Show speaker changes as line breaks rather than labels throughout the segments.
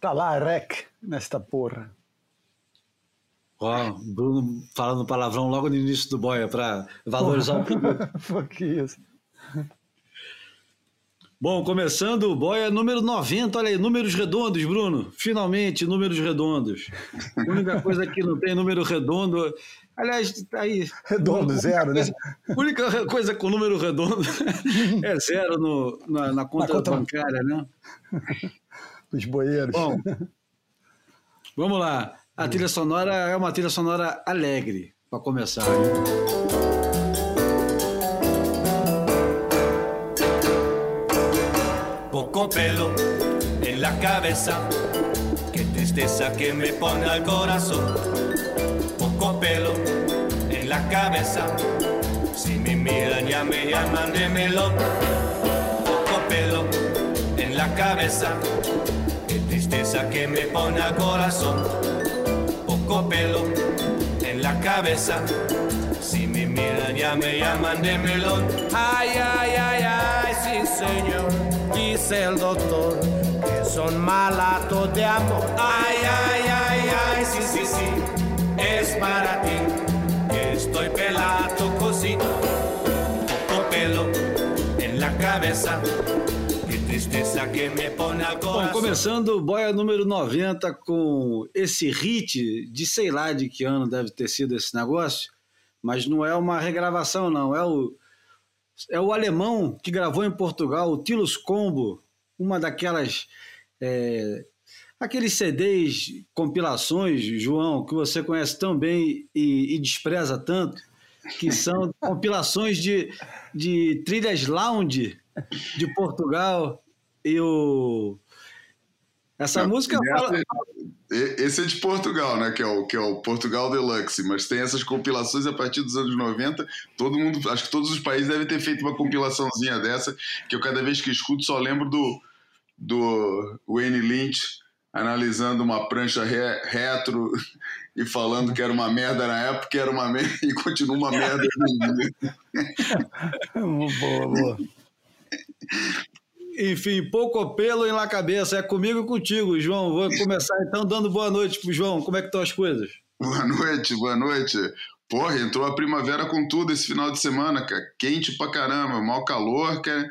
Tá lá, rec, nesta porra.
Ó, Bruno falando palavrão logo no início do boia para valorizar o produto.
que isso.
Bom, começando o boia número 90, olha aí, números redondos, Bruno. Finalmente, números redondos. A única coisa que não tem número redondo. Aliás, tá aí.
Redondo, zero, né?
A única coisa com número redondo é zero no, na, na, conta, na conta bancária, né?
Dos boeiros.
Bom, vamos lá. A trilha sonora é uma trilha sonora alegre, para começar.
Poco pelo en la cabeza, qué tristeza que me pone al corazón. Poco pelo en la cabeza, si me miran ya me llaman de melón. Poco pelo en la cabeza, tristeza que me pone al corazón pelo en la cabeza. Si me miran ya me llaman de melón. Ay, ay, ay, ay, sí señor, dice el doctor, que son malatos de amor. Ay, ay, ay, ay, sí, sí, sí, es para ti, que estoy pelado cosito. Poco pelo en la cabeza tristeza que me põe
Bom, começando o Boia número 90 com esse hit de sei lá de que ano deve ter sido esse negócio, mas não é uma regravação, não. É o, é o alemão que gravou em Portugal, o Tilos Combo, uma daquelas. É, aqueles CDs, compilações, João, que você conhece tão bem e, e despreza tanto, que são compilações de, de trilhas lounge de Portugal e o. Essa Não, música fala...
Esse é de Portugal, né? Que é, o, que é o Portugal Deluxe, mas tem essas compilações a partir dos anos 90. Todo mundo, acho que todos os países devem ter feito uma compilaçãozinha dessa, que eu cada vez que escuto só lembro do, do Wayne Lynch analisando uma prancha re, retro e falando que era uma merda na época, era uma merda e continua uma merda
boa, boa.
Enfim, pouco pelo em la cabeça. É comigo e contigo, João. Vou começar então dando boa noite pro João. Como é que estão as coisas?
Boa noite, boa noite. Porra, entrou a primavera com tudo esse final de semana, cara. Quente pra caramba, mau calor, cara.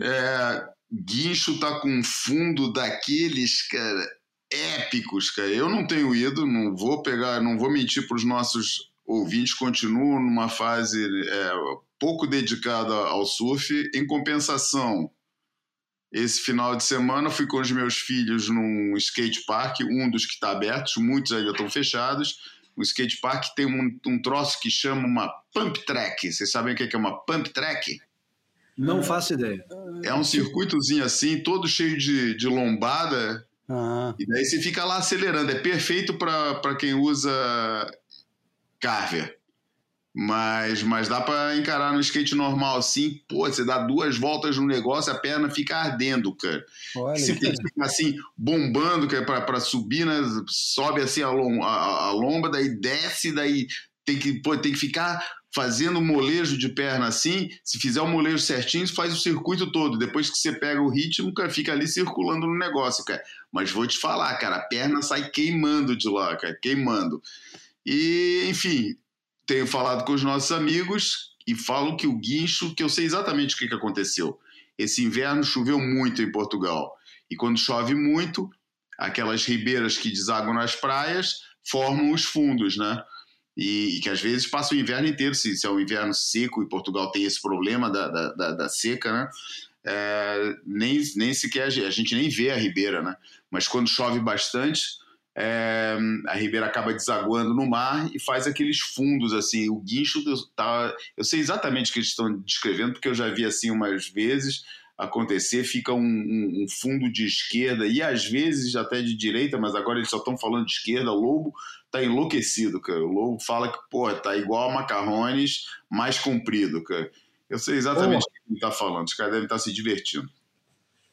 É, guincho tá com fundo daqueles, cara, épicos, cara. Eu não tenho ido, não vou pegar, não vou mentir pros nossos ouvintes, continuo numa fase é, pouco dedicada ao surf. Em compensação, esse final de semana fui com os meus filhos num skate park, um dos que está aberto, muitos ainda estão fechados. O skate park tem um, um troço que chama uma pump track. Vocês sabem o que é uma pump track?
Não faço ideia.
É um circuitozinho assim, todo cheio de, de lombada. Ah. E daí você fica lá acelerando. É perfeito para quem usa carver. Mas, mas dá para encarar no skate normal assim, pô, você dá duas voltas no negócio, a perna fica ardendo, cara. Olha, você tem que ficar assim, bombando, cara, pra, pra subir, né? Sobe assim a, lom, a, a lomba, daí desce, daí tem que, pô, tem que ficar fazendo molejo de perna assim. Se fizer o molejo certinho, faz o circuito todo. Depois que você pega o ritmo, cara, fica ali circulando no negócio, cara. Mas vou te falar, cara, a perna sai queimando de lá, cara, queimando. E, enfim, tenho falado com os nossos amigos e falo que o guincho, que eu sei exatamente o que, que aconteceu. Esse inverno choveu muito em Portugal. E quando chove muito, aquelas ribeiras que desaguam nas praias formam os fundos, né? E, e, que às vezes passa o inverno inteiro, se, se, é um inverno seco e Portugal tem esse problema da, da, da, da seca, né? É, nem, nem sequer a gente nem vê a ribeira, né? Mas quando chove bastante, é, a ribeira acaba desaguando no mar e faz aqueles fundos assim. O guincho tá, eu sei exatamente o que eles estão descrevendo porque eu já vi assim umas vezes acontecer. Fica um, um, um fundo de esquerda e às vezes até de direita, mas agora eles só estão falando de esquerda. O lobo tá enlouquecido, cara. O lobo fala que pô tá igual a macarrones mais comprido, cara. Eu sei exatamente o que ele está falando. Os caras devem estar tá se divertindo.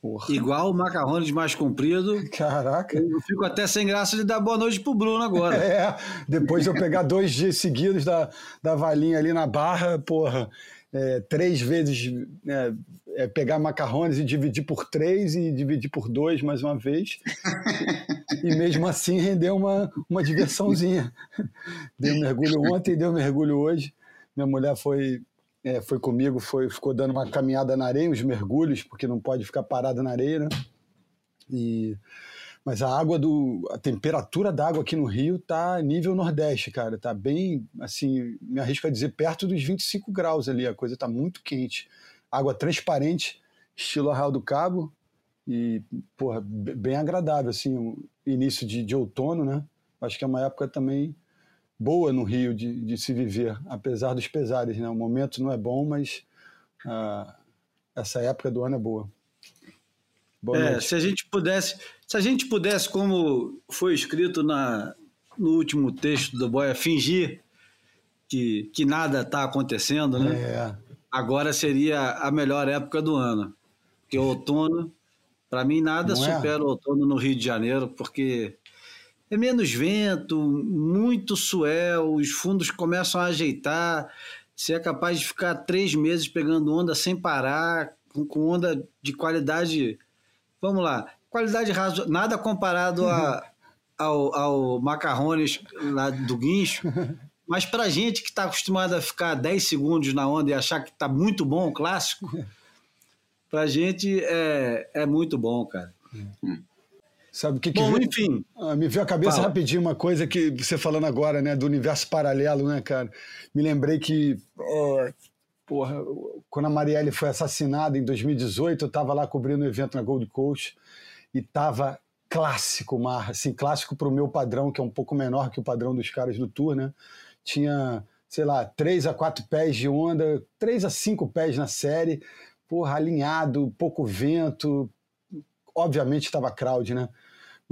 Porra. Igual o macarrões mais comprido.
Caraca.
Eu fico até sem graça de dar boa noite pro Bruno agora.
É, depois eu pegar dois dias seguidos da, da valinha ali na barra, porra, é, três vezes é, é pegar macarrones e dividir por três e dividir por dois mais uma vez. e mesmo assim render uma, uma diversãozinha. Dei um mergulho ontem, dei um mergulho hoje. Minha mulher foi, é, foi comigo, foi, ficou dando uma caminhada na areia, uns mergulhos, porque não pode ficar parada na areia, né? E, mas a água do. a temperatura da água aqui no Rio tá nível Nordeste, cara. Tá bem, assim, me arrisco a dizer, perto dos 25 graus ali. A coisa tá muito quente. Água transparente, estilo Arraial do Cabo. E, porra, bem agradável, assim, início de, de outono, né? Acho que é uma época também boa no Rio de, de se viver, apesar dos pesares, né? O momento não é bom, mas uh, essa época do ano é boa.
Boa é, se a gente pudesse, se a gente pudesse, como foi escrito na, no último texto do Boia, fingir que, que nada está acontecendo, né? É. Agora seria a melhor época do ano. Porque o outono, para mim, nada Não é? supera é? o outono no Rio de Janeiro, porque é menos vento, muito suel, os fundos começam a ajeitar. Você é capaz de ficar três meses pegando onda sem parar, com, com onda de qualidade vamos lá, qualidade razoável, nada comparado a, ao, ao macarrones lá do guincho, mas para gente que está acostumado a ficar 10 segundos na onda e achar que está muito bom o clássico, para gente é, é muito bom, cara.
Sabe o que, que
Bom, veio, enfim.
Ah, me veio a cabeça fala. rapidinho uma coisa que você falando agora, né, do universo paralelo, né, cara? Me lembrei que porra, quando a Marielle foi assassinada em 2018, eu estava lá cobrindo o um evento na Gold Coast e estava clássico mar, assim, clássico para o meu padrão, que é um pouco menor que o padrão dos caras do tour, né? Tinha, sei lá, três a quatro pés de onda, três a cinco pés na série, porra, alinhado, pouco vento, obviamente estava crowd, né?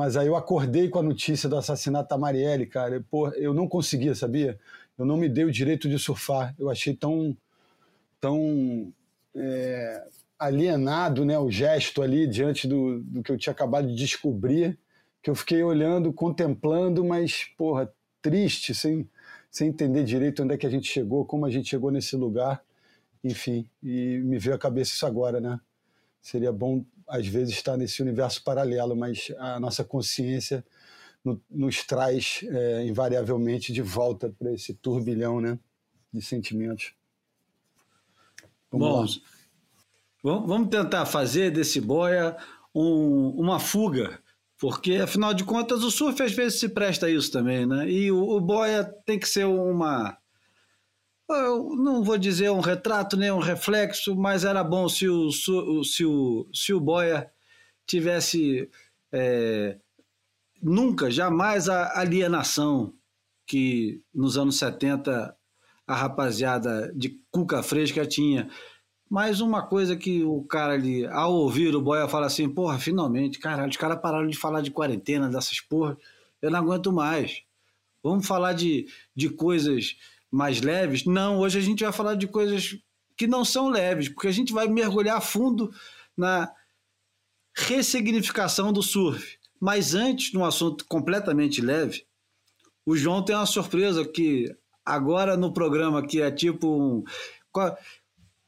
Mas aí eu acordei com a notícia do assassinato da Marielle, cara, porra, eu não conseguia, sabia? Eu não me dei o direito de surfar, eu achei tão tão é, alienado, né, o gesto ali diante do, do que eu tinha acabado de descobrir, que eu fiquei olhando, contemplando, mas, porra, triste, sem, sem entender direito onde é que a gente chegou, como a gente chegou nesse lugar, enfim, e me veio à cabeça isso agora, né? Seria bom, às vezes, estar nesse universo paralelo, mas a nossa consciência no, nos traz é, invariavelmente de volta para esse turbilhão, né, de sentimentos.
Vamos Bom, vamos tentar fazer desse boia um, uma fuga, porque afinal de contas o surf às vezes se presta a isso também, né? E o, o boia tem que ser uma. Eu não vou dizer um retrato nem um reflexo, mas era bom se o, se o, se o boia tivesse é, nunca, jamais a alienação que nos anos 70 a rapaziada de cuca fresca tinha. Mas uma coisa que o cara ali, ao ouvir o Boia, fala assim: porra, finalmente, caralho, os caras pararam de falar de quarentena, dessas porra, eu não aguento mais. Vamos falar de, de coisas mais leves? Não, hoje a gente vai falar de coisas que não são leves, porque a gente vai mergulhar fundo na ressignificação do surf. Mas antes, num assunto completamente leve, o João tem uma surpresa que Agora no programa que é tipo um.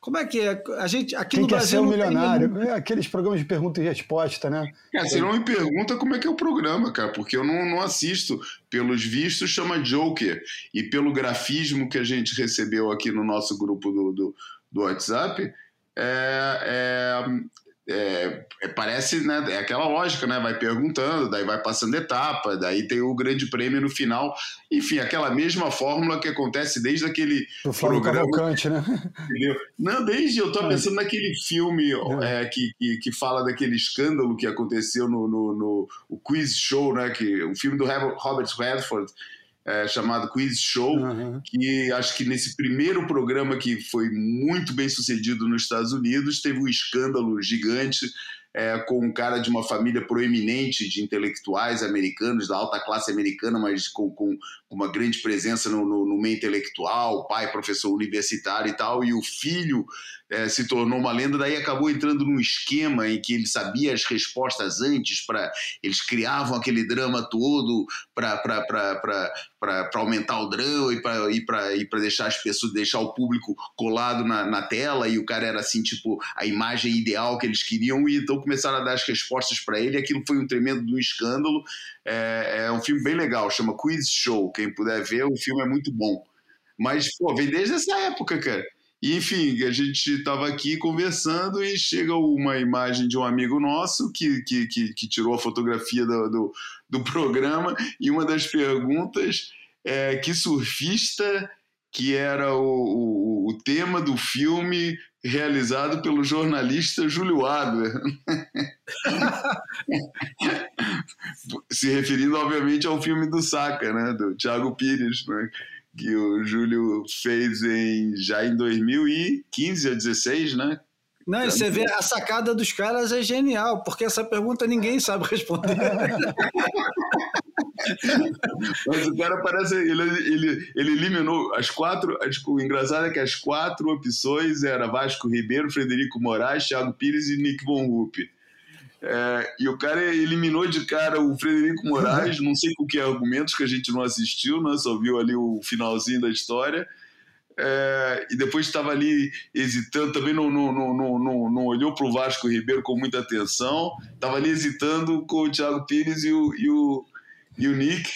Como é que é? A gente aqui
Quem
no
quer
Brasil.
Ser um milionário. Tem... É aqueles programas de pergunta e resposta, né?
É, você não me pergunta como é que é o programa, cara, porque eu não, não assisto. Pelos vistos, chama Joker. E pelo grafismo que a gente recebeu aqui no nosso grupo do, do, do WhatsApp, é, é, é, é, parece, né, é aquela lógica, né? Vai perguntando, daí vai passando etapa, daí tem o grande prêmio no final. Enfim, aquela mesma fórmula que acontece desde aquele
o programa. Cavalcante, né?
Entendeu? Não, desde eu tô é. pensando naquele filme é. é. que, que, que, fala daquele escândalo que aconteceu no, no, no o quiz show, né? Que, o filme do Robert Redford, é, chamado Quiz Show, uhum. que acho que nesse primeiro programa que foi muito bem sucedido nos Estados Unidos, teve um escândalo gigante é, com um cara de uma família proeminente de intelectuais americanos, da alta classe americana, mas com, com uma grande presença no, no, no meio intelectual, pai professor universitário e tal, e o filho é, se tornou uma lenda, daí acabou entrando num esquema em que ele sabia as respostas antes, para eles criavam aquele drama todo para aumentar o drama e para deixar as pessoas deixar o público colado na, na tela e o cara era assim tipo a imagem ideal que eles queriam e então começaram a dar as respostas para ele aquilo foi um tremendo um escândalo. É, é, um filme bem legal chama Quiz Show quem puder ver o filme é muito bom. Mas pô vem desde essa época cara. E, enfim, a gente estava aqui conversando e chega uma imagem de um amigo nosso que, que, que, que tirou a fotografia do, do, do, programa e uma das perguntas é que surfista que era o, o, o tema do filme realizado pelo jornalista Júlio Adler. Se referindo, obviamente, ao filme do Saca, né, do Thiago Pires, né, que o Júlio fez em, já em 2015 ou 16, né?
Não, e você vê a sacada dos caras é genial, porque essa pergunta ninguém sabe responder.
Mas o cara parece. Ele, ele, ele eliminou as quatro. O engraçado é que as quatro opções eram Vasco Ribeiro, Frederico Moraes, Thiago Pires e Nick Von Rupp. É, e o cara eliminou de cara o Frederico Moraes, não sei com que argumentos que a gente não assistiu, né? só viu ali o finalzinho da história. É, e depois estava ali hesitando, também não, não, não, não, não olhou para o Vasco Ribeiro com muita atenção, estava ali hesitando com o Thiago Pires e o, e o, e o Nick.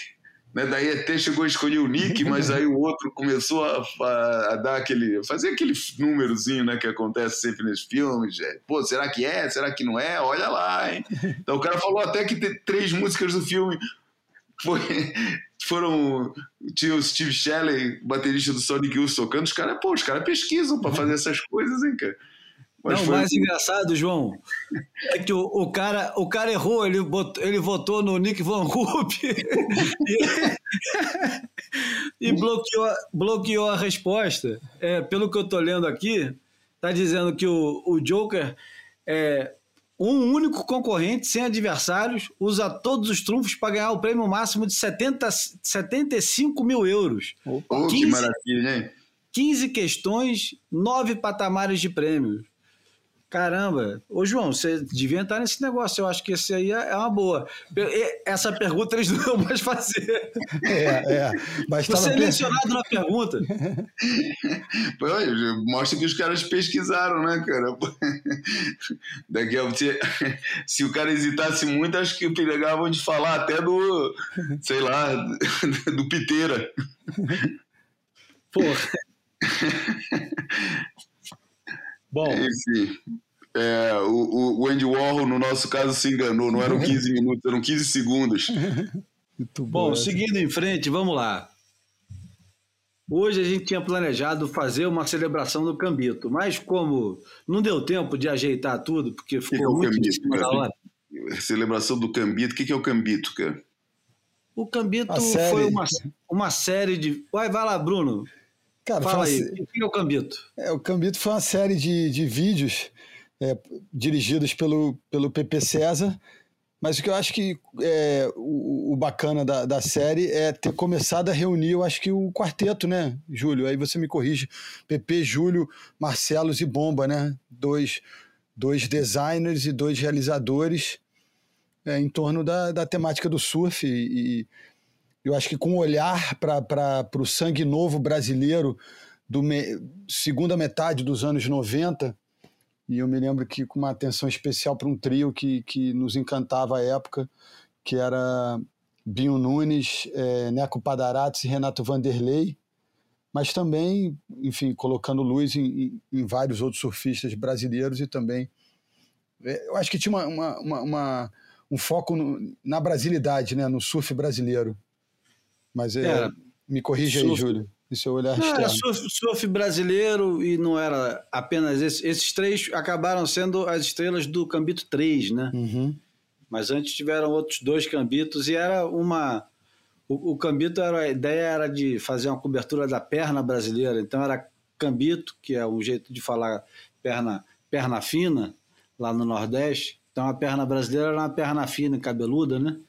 Né? Daí até chegou a escolher o Nick, mas aí o outro começou a, a, a, dar aquele. fazer aquele númerozinho né, que acontece sempre nesses filmes. É, Pô, será que é? Será que não é? Olha lá, hein? Então o cara falou até que tem três músicas do filme foi, foram. Tinha o Steve Shelley, baterista do Sonic Youth, tocando. Os caras, pô, os caras pesquisam para fazer essas coisas, hein, cara?
Mas não, o mais engraçado, João, é que o, o, cara, o cara errou, ele, botou, ele votou no Nick Van Rupp e, e, bloqueou, bloqueou a resposta. É, pelo que eu estou lendo aqui, está dizendo que o, o Joker é um único concorrente, sem adversários, usa todos os trunfos para ganhar o prêmio máximo de 70, 75 mil euros.
Opa, 15, que maravilha, hein?
15 questões, 9 patamares de prêmios. Caramba, ô João, você devia entrar nesse negócio. Eu acho que esse aí é uma boa. Essa pergunta eles não vão mais fazer.
É, é. Mas
Você é mencionado na pergunta.
Mostra que os caras pesquisaram, né, cara? Daqui a se, se o cara hesitasse muito, acho que pegavam de falar até do, sei lá, do Piteira.
Porra. Bom.
Enfim. É, o, o Andy Warhol, no nosso caso, se enganou. Não eram 15 minutos, eram 15 segundos.
Muito bom, bom seguindo em frente, vamos lá. Hoje a gente tinha planejado fazer uma celebração do Cambito, mas como não deu tempo de ajeitar tudo, porque ficou que é muito Cambito, da hora.
Celebração do Cambito, o que, que é o Cambito, cara?
O Cambito foi uma, uma série de. Vai, vai lá, Bruno. Cara, Fala aí, o que é o Cambito?
É, o Cambito foi uma série de, de vídeos é, dirigidos pelo, pelo PP César, mas o que eu acho que é, o, o, bacana da, da série é ter começado a reunir, eu acho que o quarteto, né, Júlio? Aí você me corrige. PP, Júlio, Marcelos e Bomba, né? Dois, dois designers e dois realizadores é, em torno da, da temática do surf e, e eu acho que com um olhar para o sangue novo brasileiro do me, segunda metade dos anos 90, e eu me lembro que com uma atenção especial para um trio que, que nos encantava à época, que era Binho Nunes, é, Neco Padarates e Renato Vanderlei, mas também, enfim, colocando luz em, em, vários outros surfistas brasileiros e também. É, eu acho que tinha uma, uma, uma, uma um foco no, na brasilidade, né, no surf brasileiro. Mas é, me corrija surf, aí, Júlio. Isso é olhar
não, externo. Era surf, surf, brasileiro e não era apenas esse, esses três acabaram sendo as estrelas do Cambito 3, né?
Uhum.
Mas antes tiveram outros dois cambitos e era uma o, o cambito era a ideia era de fazer uma cobertura da perna brasileira. Então era cambito, que é um jeito de falar perna perna fina lá no Nordeste. Então a perna brasileira era uma perna fina, cabeluda, né?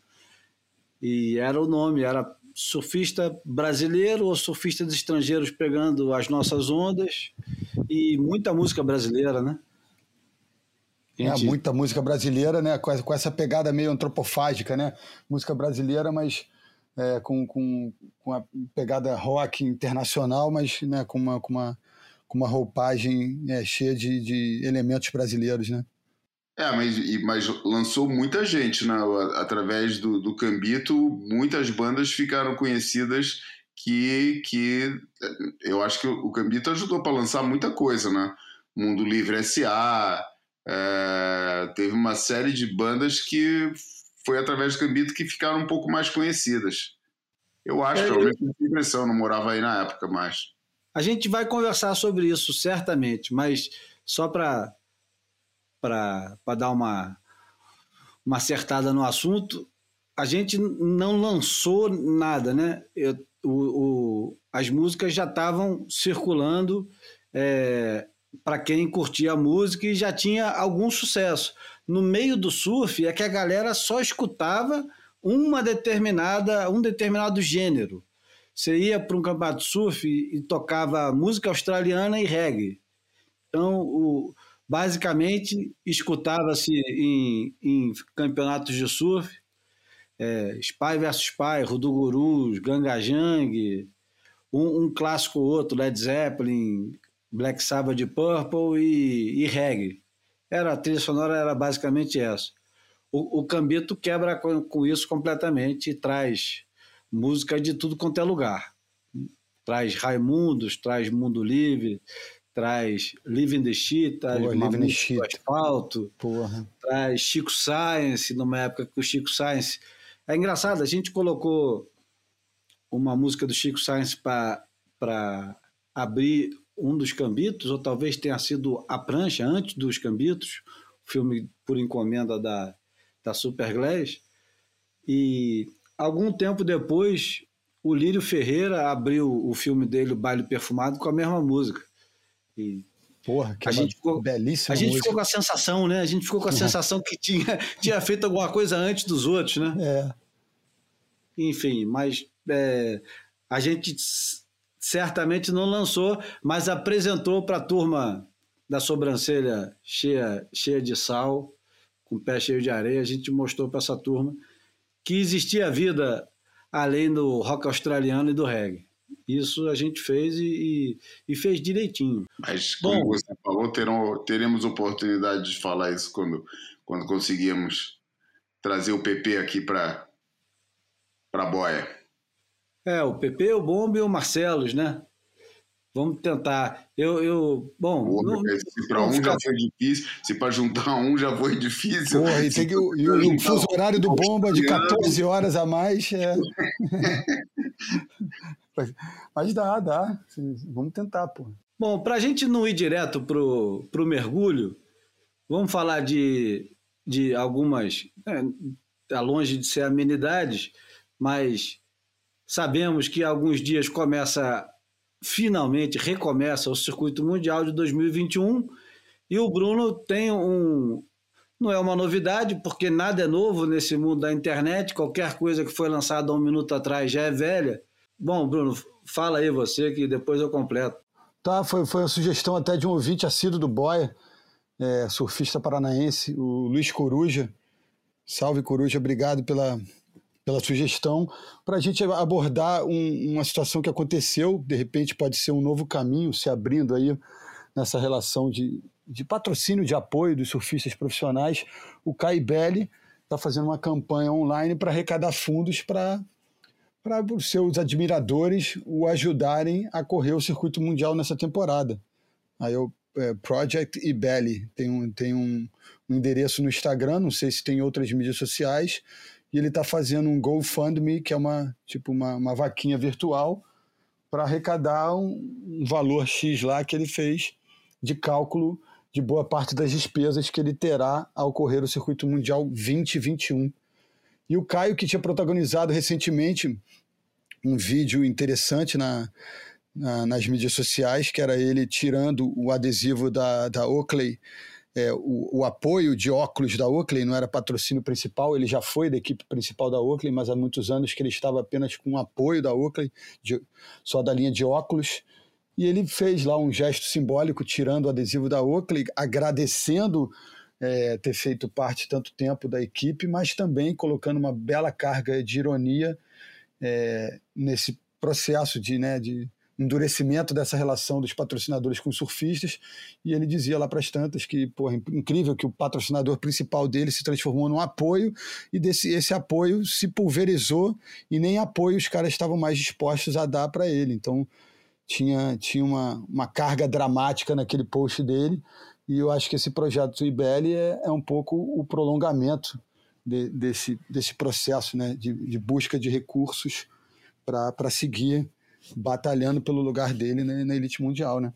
E era o nome, era surfista brasileiro ou surfistas estrangeiros pegando as nossas ondas e muita música brasileira, né?
É, muita música brasileira, né? Com essa pegada meio antropofágica, né? Música brasileira, mas é, com, com, com a pegada rock internacional, mas né, com, uma, com, uma, com uma roupagem é, cheia de, de elementos brasileiros, né?
É, mas, mas lançou muita gente, né? Através do, do Cambito, muitas bandas ficaram conhecidas que, que eu acho que o Cambito ajudou para lançar muita coisa, né? Mundo Livre S.A., é, teve uma série de bandas que foi através do Cambito que ficaram um pouco mais conhecidas. Eu acho, é, menos, eu... impressão, não morava aí na época mais.
A gente vai conversar sobre isso, certamente, mas só para dar uma, uma acertada no assunto, a gente não lançou nada, né? Eu, o, o, as músicas já estavam circulando é, para quem curtia a música e já tinha algum sucesso no meio do surf é que a galera só escutava uma determinada, um determinado gênero. Você ia para um campeonato surf e, e, tocava música australiana e reggae. Então, o, basicamente, escutava-se em, em, campeonatos de surf é, Spy vs Spy, Rudugurus, Gangajang, um, um clássico outro, Led Zeppelin, Black Sabbath de Purple e, e reggae. Era, a trilha sonora era basicamente essa. O, o Cambito quebra com, com isso completamente e traz música de tudo quanto é lugar. Traz Raimundos, traz Mundo Livre, traz Living the Shit, traz Living the Asfalto, Porra. traz Chico Science, numa época que o Chico Science... É engraçado, a gente colocou uma música do Chico Science para abrir um dos cambitos, ou talvez tenha sido a prancha antes dos cambitos, filme por encomenda da, da Superglass. E algum tempo depois, o Lírio Ferreira abriu o filme dele, O Baile Perfumado, com a mesma música. E
Porra, que a gente ficou, belíssima
A gente
música.
ficou com a sensação, né? A gente ficou com a sensação que tinha, tinha feito alguma coisa antes dos outros, né?
É.
Enfim, mas é, a gente certamente não lançou, mas apresentou para a turma da sobrancelha cheia, cheia de sal, com o pé cheio de areia. A gente mostrou para essa turma que existia vida além do rock australiano e do reggae. Isso a gente fez e, e, e fez direitinho.
Mas, como Bom, você falou, terão, teremos oportunidade de falar isso quando, quando conseguirmos trazer o PP aqui para a boia.
É, o PP, o Bomba e o Marcelos, né? Vamos tentar. Eu, eu bom. Porra,
não, se para um já foi difícil, se para juntar um já foi difícil.
Porra, e tem que, e o, o fuso horário do bomba de 14 horas a mais. É... Mas dá, dá. Vamos tentar, pô.
Bom, para a gente não ir direto pro, pro mergulho, vamos falar de, de algumas. É, tá longe de ser amenidades, mas Sabemos que alguns dias começa, finalmente recomeça o circuito mundial de 2021 e o Bruno tem um. Não é uma novidade, porque nada é novo nesse mundo da internet, qualquer coisa que foi lançada um minuto atrás já é velha. Bom, Bruno, fala aí você que depois eu completo.
Tá, foi, foi uma sugestão até de um ouvinte assíduo do Boia, é, surfista paranaense, o Luiz Coruja. Salve, Coruja, obrigado pela, pela sugestão, para a gente abordar um, uma situação que aconteceu, de repente pode ser um novo caminho se abrindo aí nessa relação de, de patrocínio, de apoio dos surfistas profissionais. O Caibelli está fazendo uma campanha online para arrecadar fundos para para os seus admiradores o ajudarem a correr o circuito mundial nessa temporada. Aí eu é, Project Ibelli tem, um, tem um, um endereço no Instagram, não sei se tem outras mídias sociais, e ele está fazendo um GoFundMe, que é uma tipo uma, uma vaquinha virtual, para arrecadar um, um, valor X lá que ele fez de cálculo de boa parte das despesas que ele terá ao correr o Circuito Mundial 2021. E o Caio, que tinha protagonizado recentemente um vídeo interessante na, na, nas mídias sociais, que era ele tirando o adesivo da, da Oakley é, o, o, apoio de óculos da Oakley não era patrocínio principal, ele já foi da equipe principal da Oakley, mas há muitos anos que ele estava apenas com o apoio da Oakley, de, só da linha de óculos. E ele fez lá um gesto simbólico, tirando o adesivo da Oakley, agradecendo é, ter feito parte tanto tempo da equipe, mas também colocando uma bela carga de ironia é, nesse processo de, né, de endurecimento dessa relação dos patrocinadores com os surfistas, e ele dizia lá para as tantas que, porra, incrível que o patrocinador principal dele se transformou num apoio, e desse, esse apoio se pulverizou, e nem apoio os caras estavam mais dispostos a dar para ele. Então, tinha, tinha uma, uma carga dramática naquele post dele, e eu acho que esse projeto do IBL é, é um pouco o prolongamento de, desse, desse processo né, de, de busca de recursos para seguir batalhando pelo lugar dele né, na elite mundial, né?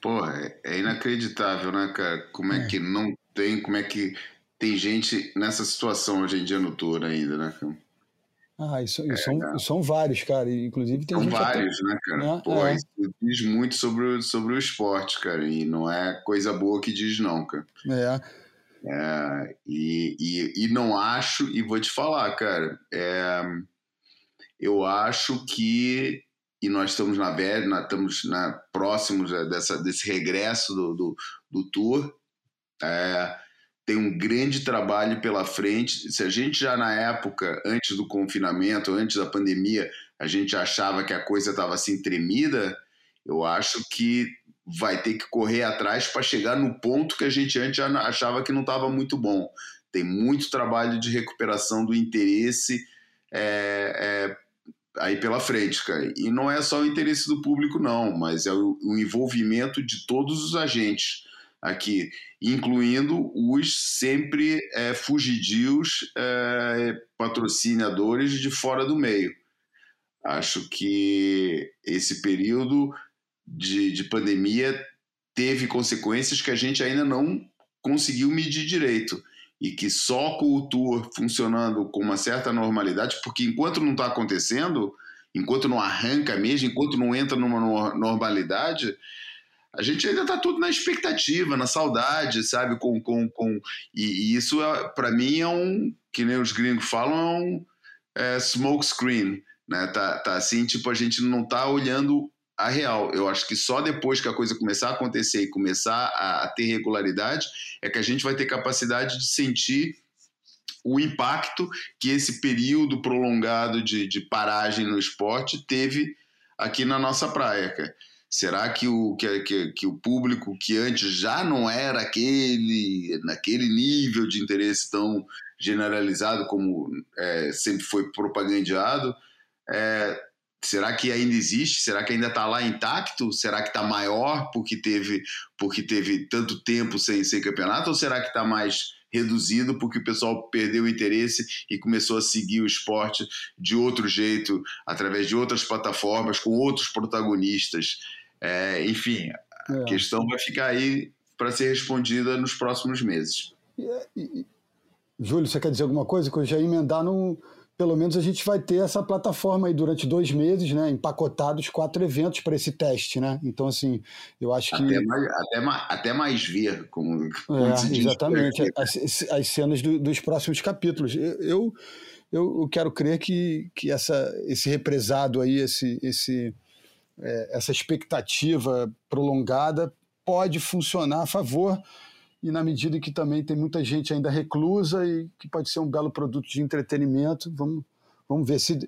Porra, é, é inacreditável, né, cara? Como é, é, que não tem, como é que tem gente nessa situação hoje em dia no tour ainda, né, cara?
Ah, isso, é, são, são vários, cara. Inclusive tem
São vários, até... né, cara? Né? Pô, é. isso diz muito sobre, sobre o esporte, cara. E não é coisa boa que diz, não, cara.
É.
é e, e, e não acho, e vou te falar, cara, é, eu acho que e nós estamos na velha, estamos na, próximos dessa, desse regresso do, do, do tour. É, tem um grande trabalho pela frente. Se a gente já na época, antes do confinamento, antes da pandemia, a gente achava que a coisa estava assim tremida, eu acho que vai ter que correr atrás para chegar no ponto que a gente antes achava que não estava muito bom. Tem muito trabalho de recuperação do interesse é, é, aí pela frente, cara. E não é só o interesse do público, não, mas é o, o envolvimento de todos os agentes aqui, incluindo os sempre é, fugidios é, patrocinadores de fora do meio. Acho que esse período de, de pandemia teve consequências que a gente ainda não conseguiu medir direito e que só tour funcionando com uma certa normalidade, porque enquanto não está acontecendo, enquanto não arranca mesmo, enquanto não entra numa normalidade, a gente ainda está tudo na expectativa, na saudade, sabe? Com, com, com... E, e isso, é, para mim, é um, que nem os gringos falam, é um é, smoke screen, né? Tá, tá assim, tipo, a gente não está olhando a real. Eu acho que só depois que a coisa começar a acontecer e começar a, ter regularidade é que a gente vai ter capacidade de sentir o impacto que esse período prolongado de, de paragem no esporte teve aqui na nossa praia, cara. Será que o, que, que, que, o público que antes já não era aquele, naquele nível de interesse tão generalizado como é, sempre foi propagandeado, é, Será que ainda existe? Será que ainda está lá intacto? Será que está maior porque teve, porque teve tanto tempo sem, sem campeonato? Ou será que está mais reduzido porque o pessoal perdeu o interesse e começou a seguir o esporte de outro jeito, através de outras plataformas, com outros protagonistas? É, enfim, a é. questão vai ficar aí para ser respondida nos próximos meses.
E, e, Júlio, você quer dizer alguma coisa? Que eu já ia emendar no pelo menos a gente vai ter essa plataforma aí durante dois meses, né? Empacotados quatro eventos para esse teste, né? Então, assim, eu acho que.
Até mais, até mais, até mais ver, como. como
é, exatamente. As, as, cenas do, dos próximos capítulos. Eu, eu, eu, quero crer que, que essa, esse represado aí, esse, esse, é, essa expectativa prolongada pode funcionar a favor e na medida que também tem muita gente ainda reclusa e que pode ser um belo produto de entretenimento, vamos, vamos ver se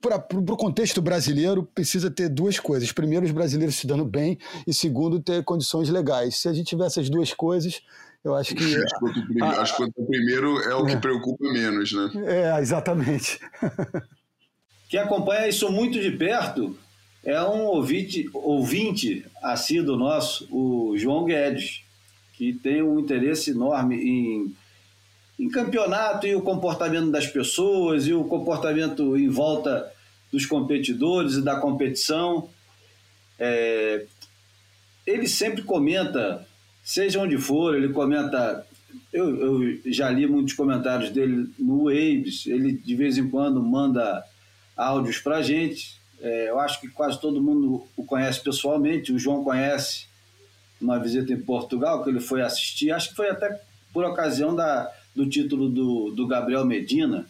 para o contexto brasileiro, precisa ter duas coisas. Primeiro, os brasileiros se dando bem, e segundo, ter condições legais. Se a gente tiver essas duas coisas, eu acho que.
Acho que, o primeiro, a, acho que o primeiro é o que é. preocupa menos, né?
É, exatamente.
Quem acompanha isso muito de perto é um ouvinte, ouvinte assíduo nosso, o João Guedes que tem um interesse enorme em, em campeonato e o comportamento das pessoas e o comportamento em volta dos competidores e da competição. É, ele sempre comenta, seja onde for, ele comenta. Eu, eu já li muitos comentários dele no Waves, ele de vez em quando manda áudios para gente. É, eu acho que quase todo mundo o conhece pessoalmente, o João conhece uma visita em Portugal, que ele foi assistir, acho que foi até por ocasião da, do título do, do Gabriel Medina.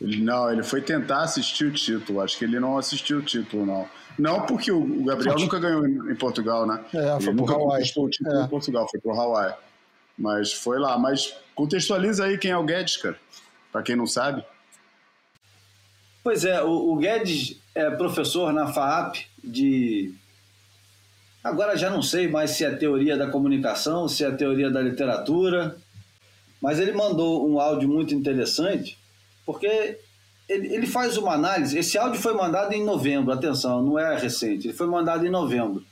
Ele, não, ele foi tentar assistir o título, acho que ele não assistiu o título, não. Não porque o, o Gabriel nunca ganhou em, em, Portugal, né?
É, foi ele nunca
Hawaii. conquistou o título é. em Portugal, foi pro Hawaii. Mas foi lá. Mas contextualiza aí quem é o Guedes, cara, para quem não sabe.
Pois é, o, o Guedes é professor na FAAP de. Agora já não sei mais se é teoria da comunicação, se é teoria da literatura, mas ele mandou um áudio muito interessante, porque ele, ele faz uma análise. Esse áudio foi mandado em novembro, atenção, não é recente, ele foi mandado em novembro.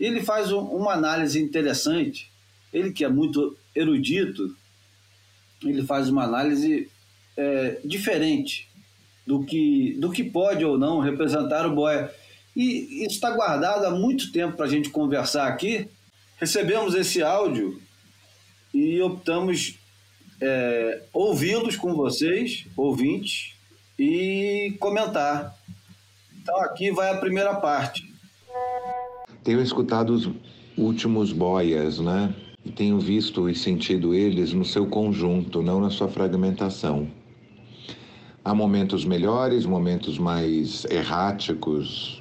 E ele faz um, uma análise interessante. Ele que é muito erudito, ele faz uma análise é, diferente do que, do que pode ou não representar o Boia. E isso está guardado há muito tempo para a gente conversar aqui. Recebemos esse áudio e optamos é, ouvi-los com vocês, ouvintes, e comentar. Então aqui vai a primeira parte.
Tenho escutado os últimos boias, né? E tenho visto e sentido eles no seu conjunto, não na sua fragmentação. Há momentos melhores, momentos mais erráticos,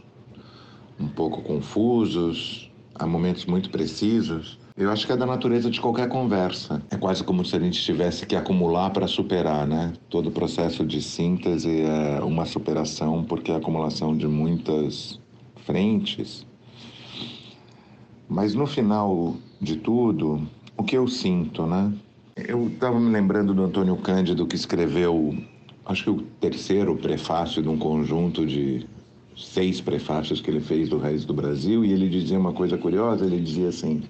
um pouco confusos, há momentos muito precisos. Eu acho que é da natureza de qualquer conversa. É quase como se a gente tivesse que acumular para superar, né? Todo o processo de síntese é uma superação, porque é a acumulação de muitas frentes. Mas no final de tudo, o que eu sinto, né? Eu estava me lembrando do Antônio Cândido que escreveu acho que o terceiro prefácio de um conjunto de seis prefácios que ele fez do Reis do Brasil, e ele dizia uma coisa curiosa, ele dizia assim,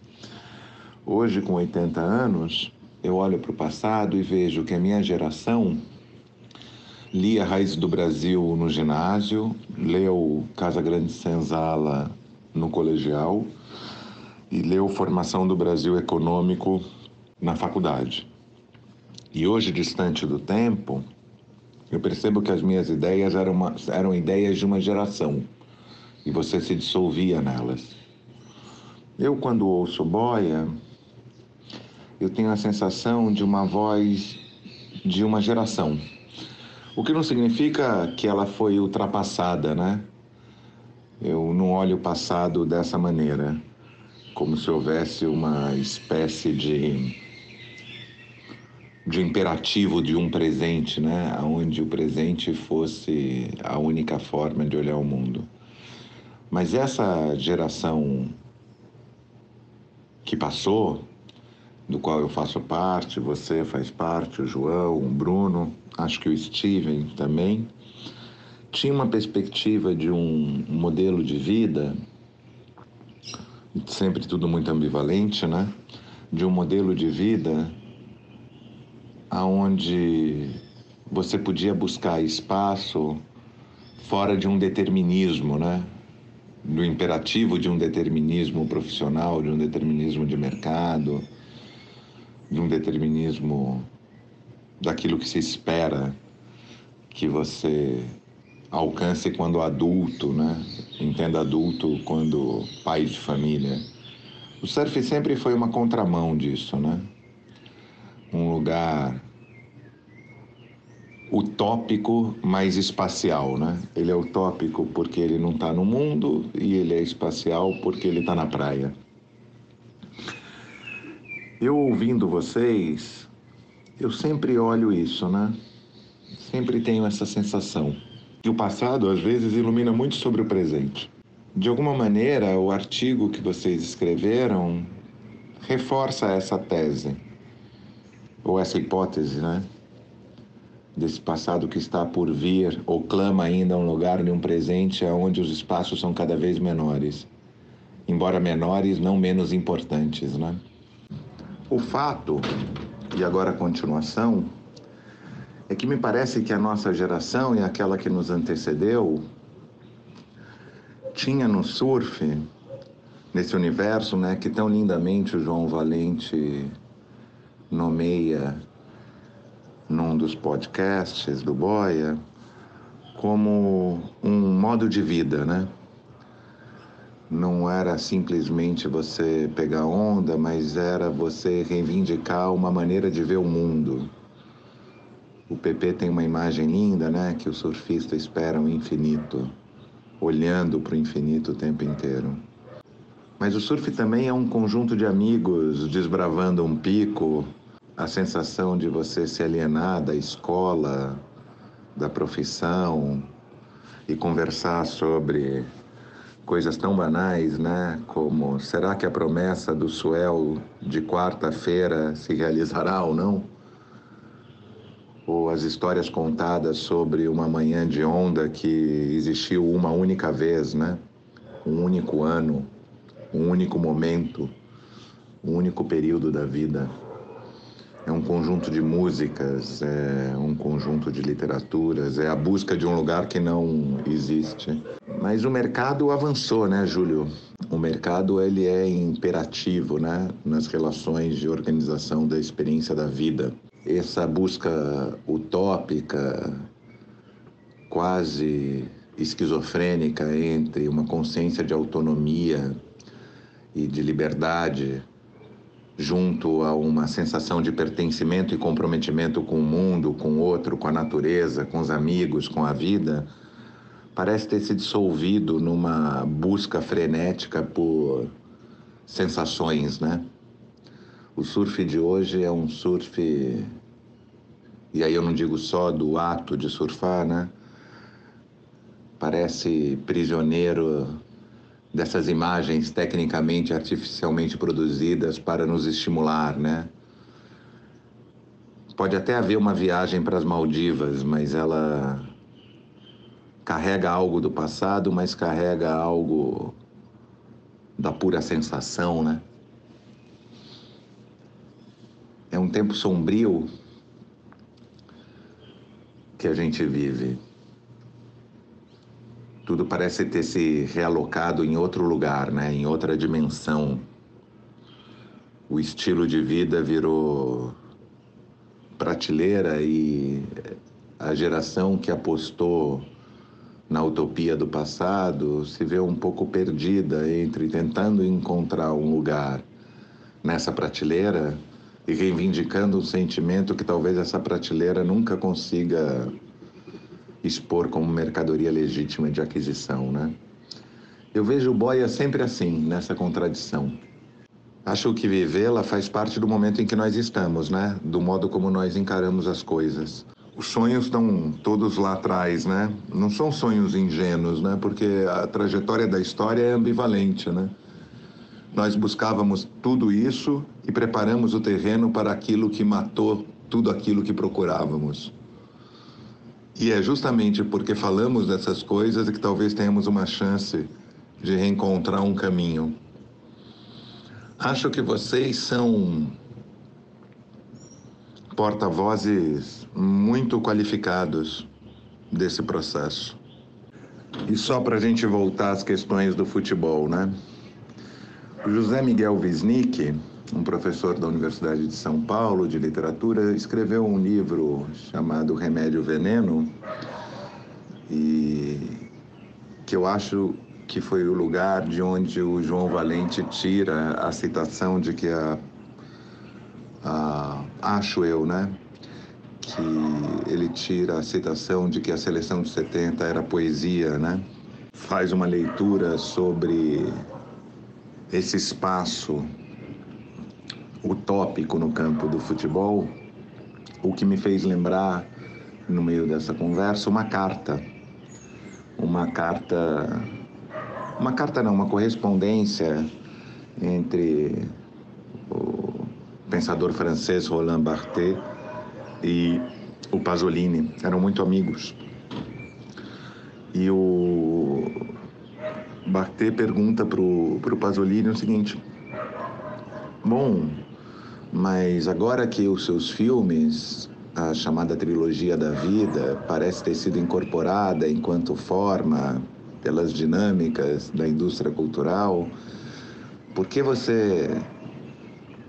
hoje com 80 anos, eu olho para o passado e vejo que a minha geração lia Raiz do Brasil no ginásio, leu Casa Grande Senzala no colegial e leu Formação do Brasil Econômico na faculdade. E hoje, distante do tempo, eu percebo que as minhas ideias eram, uma, eram ideias de uma geração e você se dissolvia nelas. Eu, quando ouço boia, eu tenho a sensação de uma voz de uma geração. O que não significa que ela foi ultrapassada, né? Eu não olho o passado dessa maneira, como se houvesse uma espécie de de imperativo de um presente, né? Onde o presente fosse a única forma de olhar o mundo. Mas essa geração que passou, do qual eu faço parte, você faz parte, o João, o Bruno, acho que o Steven também, tinha uma perspectiva de um modelo de vida, sempre tudo muito ambivalente, né? De um modelo de vida aonde você podia buscar espaço fora de um determinismo, né? Do imperativo de um determinismo profissional, de um determinismo de mercado, de um determinismo daquilo que se espera que você alcance quando adulto, né? Entenda adulto quando pai de família. O surf sempre foi uma contramão disso, né? Um lugar utópico, mas espacial, né? Ele é utópico porque ele não está no mundo e ele é espacial porque ele está na praia. Eu ouvindo vocês, eu sempre olho isso, né? Sempre tenho essa sensação. E o passado, às vezes, ilumina muito sobre o presente. De alguma maneira, o artigo que vocês escreveram reforça essa tese ou essa hipótese, né? Desse passado que está por vir, ou clama ainda um lugar de um presente onde os espaços são cada vez menores, embora menores, não menos importantes, né? O fato, e agora a continuação, é que me parece que a nossa geração e aquela que nos antecedeu tinha no surf, nesse universo, né, que tão lindamente o João Valente nomeia num dos podcasts do Boia como um modo de vida, né? Não era simplesmente você pegar onda, mas era você reivindicar uma maneira de ver o mundo. O PP tem uma imagem linda, né? Que o surfista espera o um infinito, olhando para o infinito o tempo inteiro. Mas o surf também é um conjunto de amigos desbravando um pico, a sensação de você se alienar da escola, da profissão e conversar sobre coisas tão banais, né? Como será que a promessa do Suel de quarta-feira se realizará ou não? Ou as histórias contadas sobre uma manhã de onda que existiu uma única vez, né? Um único ano, um único momento, um único período da vida é um conjunto de músicas, é um conjunto de literaturas, é a busca de um lugar que não existe. Mas o mercado avançou, né, Júlio? O mercado ele é imperativo, né, nas relações de organização da experiência da vida. Essa busca utópica, quase esquizofrênica entre uma consciência de autonomia e de liberdade junto a uma sensação de pertencimento e comprometimento com o mundo, com o outro, com a natureza, com os amigos, com a vida, parece ter se dissolvido numa busca frenética por sensações, né? O surf de hoje é um surf e aí eu não digo só do ato de surfar, né? Parece prisioneiro dessas imagens tecnicamente artificialmente produzidas para nos estimular, né? Pode até haver uma viagem para as Maldivas, mas ela carrega algo do passado, mas carrega algo da pura sensação, né? É um tempo sombrio que a gente vive. Tudo parece ter se realocado em outro lugar, né? em outra dimensão. O estilo de vida virou prateleira e a geração que apostou na utopia do passado se vê um pouco perdida entre tentando encontrar um lugar nessa prateleira e reivindicando um sentimento que talvez essa prateleira nunca consiga expor como mercadoria legítima de aquisição, né? Eu vejo o boia sempre assim, nessa contradição. Acho que vivê-la faz parte do momento em que nós estamos, né? Do modo como nós encaramos as coisas. Os sonhos estão todos lá atrás, né? Não são sonhos ingênuos, né? Porque a trajetória da história é ambivalente, né? Nós buscávamos tudo isso e preparamos o terreno para aquilo que matou tudo aquilo que procurávamos. E é justamente porque falamos dessas coisas que talvez tenhamos uma chance de reencontrar um caminho. Acho que vocês são porta-vozes muito qualificados desse processo. E só para a gente voltar às questões do futebol, né? José Miguel Wisnik, um professor da Universidade de São Paulo de literatura, escreveu um livro chamado Remédio Veneno e que eu acho que foi o lugar de onde o João Valente tira a citação de que a, a acho eu, né, que ele tira a citação de que a seleção de 70 era poesia, né? Faz uma leitura sobre esse espaço utópico no campo do futebol, o que me fez lembrar, no meio dessa conversa, uma carta. Uma carta. Uma carta não, uma correspondência entre o pensador francês Roland Barthes e o Pasolini. Eram muito amigos. E o Barthes pergunta para o Pasolini o seguinte: Bom, mas agora que os seus filmes, a chamada trilogia da vida, parece ter sido incorporada enquanto forma pelas dinâmicas da indústria cultural, por que você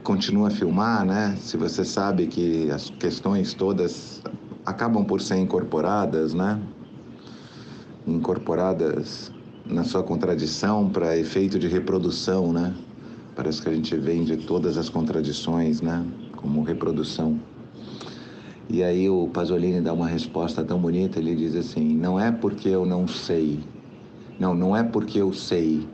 continua a filmar, né? Se você sabe que as questões todas acabam por ser incorporadas, né? Incorporadas na sua contradição para efeito de reprodução, né? Parece que a gente vende todas as contradições, né? Como reprodução. E aí o Pasolini dá uma resposta tão bonita, ele diz assim: "Não é porque eu não sei. Não, não é porque eu sei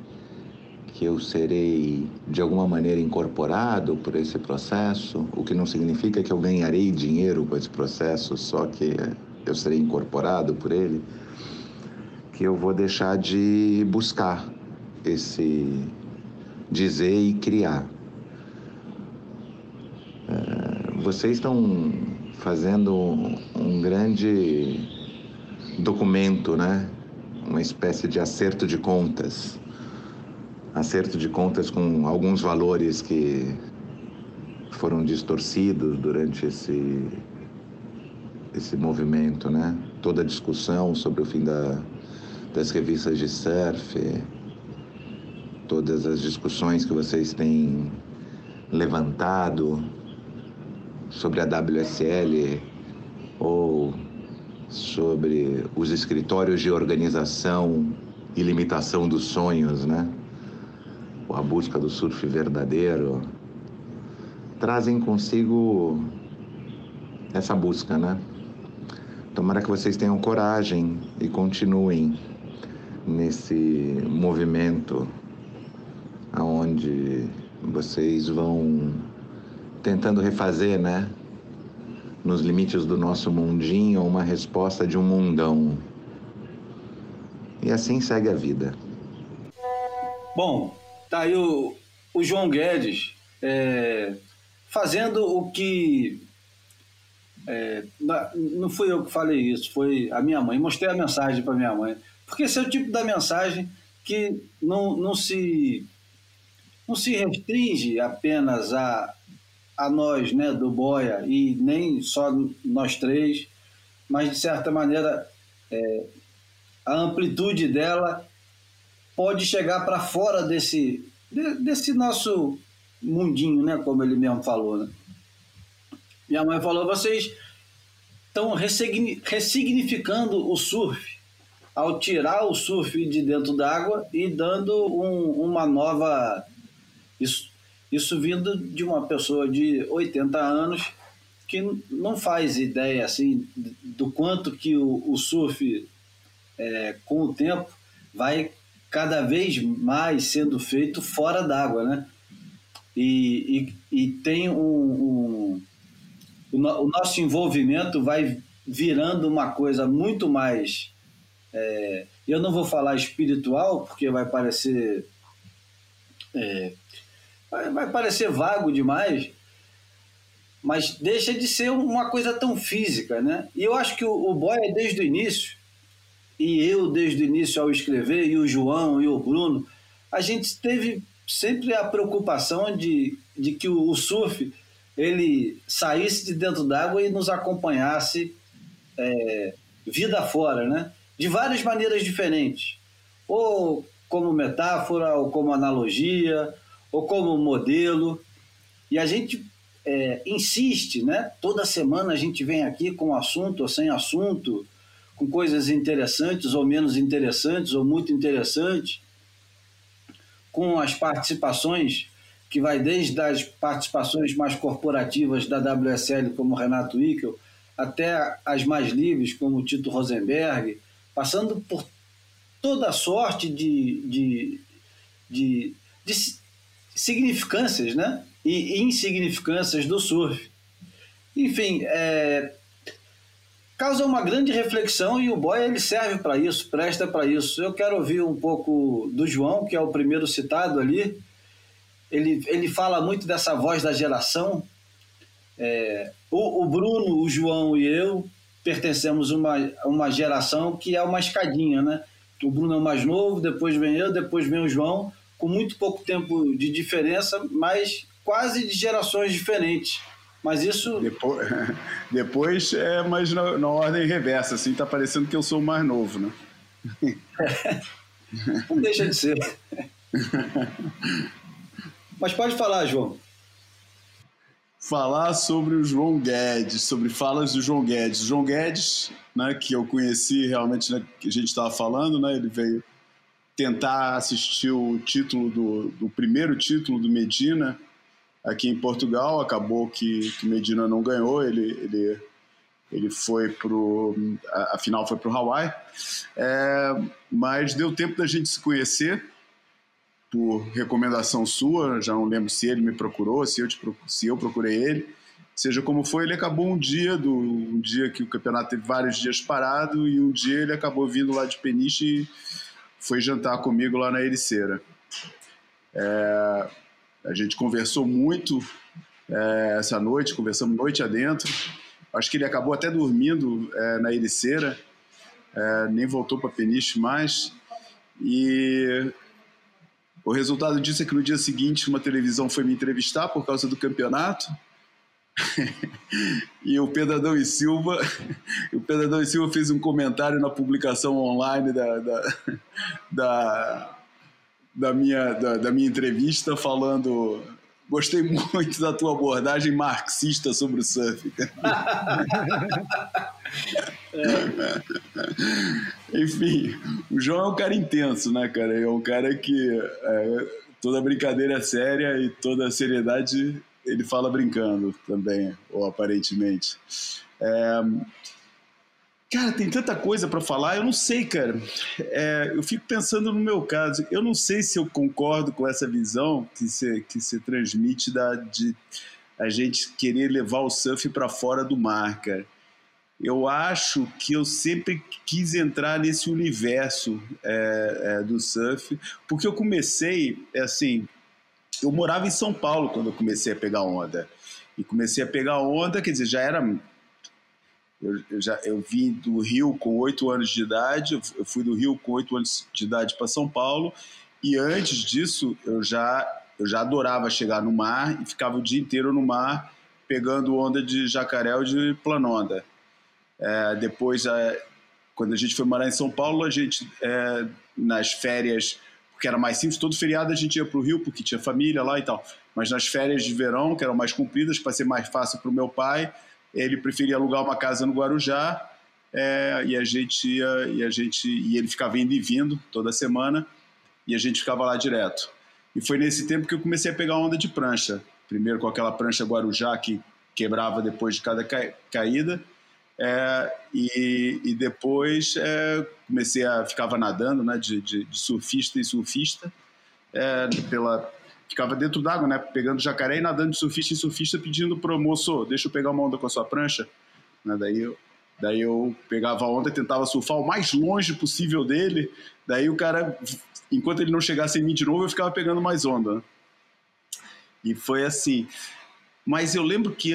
que eu serei de alguma maneira incorporado por esse processo, o que não significa que eu ganharei dinheiro com esse processo, só que eu serei incorporado por ele, que eu vou deixar de buscar esse dizer e criar. É, vocês estão fazendo um grande documento, né? Uma espécie de acerto de contas. Acerto de contas com alguns valores que foram distorcidos durante esse esse movimento, né? Toda a discussão sobre o fim da, das revistas de surf, todas as discussões que vocês têm levantado sobre a WSL ou sobre os escritórios de organização e limitação dos sonhos, né? Ou a busca do surf verdadeiro, trazem consigo essa busca, né? Tomara que vocês tenham coragem e continuem nesse movimento aonde vocês vão tentando refazer, né, nos limites do nosso mundinho, uma resposta de um mundão. E assim segue a vida.
Bom, tá aí o, o João Guedes é, fazendo o que é, não fui eu que falei isso, foi a minha mãe. Mostrei a mensagem para minha mãe. Porque esse é o tipo da mensagem que não, não, se, não se restringe apenas a, a nós, né, do Boia, e nem só nós três, mas de certa maneira é, a amplitude dela pode chegar para fora desse, desse nosso mundinho, né, como ele mesmo falou. Né? Minha mãe falou: vocês estão ressignificando o surf ao tirar o surf de dentro d'água e dando um, uma nova. Isso, isso vindo de uma pessoa de 80 anos que não faz ideia assim do quanto que o, o surf é, com o tempo vai cada vez mais sendo feito fora d'água, né? E, e, e tem um, um o, no, o, nosso envolvimento vai virando uma coisa muito mais. É, eu não vou falar espiritual, porque vai parecer. É, vai, parecer vago demais, mas deixa de ser uma coisa tão física, né? E eu acho que o, o Boy, desde o início, e eu desde o início ao escrever, e o João e o Bruno, a gente teve sempre a preocupação de, de que o, o surf ele saísse de dentro d'água e nos acompanhasse é, vida fora, né? De várias maneiras diferentes. Ou como metáfora, ou como analogia, ou como modelo. E a gente é, insiste, né? Toda semana a gente vem aqui com assunto ou sem assunto, com coisas interessantes ou menos interessantes, ou muito interessantes, com as participações que vai desde as participações mais corporativas da WSL, como Renato Ickel, até as mais livres, como Tito Rosenberg, passando por toda sorte de, de, de, de significâncias né? e insignificâncias do surf. Enfim, é, causa uma grande reflexão e o boy ele serve para isso, presta para isso. Eu quero ouvir um pouco do João, que é o primeiro citado ali, ele, ele fala muito dessa voz da geração. É, o, o, Bruno, o João e eu pertencemos a uma, uma geração que é uma escadinha, né? O Bruno é o mais novo, depois vem eu, depois vem o João, com muito pouco tempo de diferença, mas quase de gerações diferentes. Mas isso.
Depois, depois é, mas na, na, ordem reversa, assim, tá parecendo que eu sou o mais novo, né?
Não deixa de ser. Mas pode falar, João.
Falar sobre o João Guedes, sobre falas do João Guedes. O João Guedes, né, que eu conheci realmente, né, que a gente estava falando, né, ele veio tentar assistir o título do, do primeiro título do Medina aqui em Portugal. Acabou que, Medina não ganhou, ele, ele, ele foi pro. A, a final foi para o Hawaii. É, mas deu tempo da gente se conhecer por recomendação sua, já não lembro se ele me procurou, se eu, te, se eu procurei ele, seja como foi, ele acabou um dia do um dia que o campeonato teve vários dias parado e um dia ele acabou vindo lá de Peniche e foi jantar comigo lá na Ericeira. É, a gente conversou muito é, essa noite, conversamos noite adentro. Acho que ele acabou até dormindo é, na Ericeira, é, nem voltou para Peniche mais. E o resultado disso é que no dia seguinte uma televisão foi me entrevistar por causa do campeonato. E o Pedradão e Silva, o Pedradão e Silva fez um comentário na publicação online da, da, da, da minha, da, da minha entrevista falando Gostei muito da tua abordagem marxista sobre o surf. Enfim, o João é um cara intenso, né, cara? É um cara que é, toda brincadeira é séria e toda seriedade ele fala brincando também, ou aparentemente. É, Cara, tem tanta coisa para falar, eu não sei, cara. É, eu fico pensando no meu caso. Eu não sei se eu concordo com essa visão que se, que se transmite da, de a gente querer levar o surf para fora do mar, cara. Eu acho que eu sempre quis entrar nesse universo é, é, do surf, porque eu comecei, é assim, eu morava em São Paulo quando eu comecei a pegar onda. E comecei a pegar onda, quer dizer, já era eu, eu, já, eu vim do Rio com oito anos de idade, eu fui do Rio com oito anos de idade para São Paulo, e antes disso eu já, eu já adorava chegar no mar e ficava o dia inteiro no mar pegando onda de jacaré ou de planonda. É, depois, é, quando a gente foi morar em São Paulo, a gente, é, nas férias, porque era mais simples, todo feriado a gente ia para o Rio, porque tinha família lá e tal. Mas nas férias de verão, que eram mais compridas, para ser mais fácil para o meu pai, ele preferia alugar uma casa no Guarujá é, e a gente ia, e a gente e ele ficava indo e vindo toda semana e a gente ficava lá direto. E foi nesse tempo que eu comecei a pegar onda de prancha. Primeiro com aquela prancha Guarujá que quebrava depois de cada ca caída. É, e, e, depois é, comecei a ficava nadando né, de, de, de surfista e surfista é, pela, ficava dentro d'água, né? Pegando jacaré e nadando de surfista em surfista, pedindo pro moço, deixa eu pegar uma onda com a sua prancha. Né? Daí, eu, daí eu pegava a onda tentava surfar o mais longe possível dele. Daí o cara, enquanto ele não chegasse em mim de novo, eu ficava pegando mais onda. Né? E foi assim. Mas eu lembro que,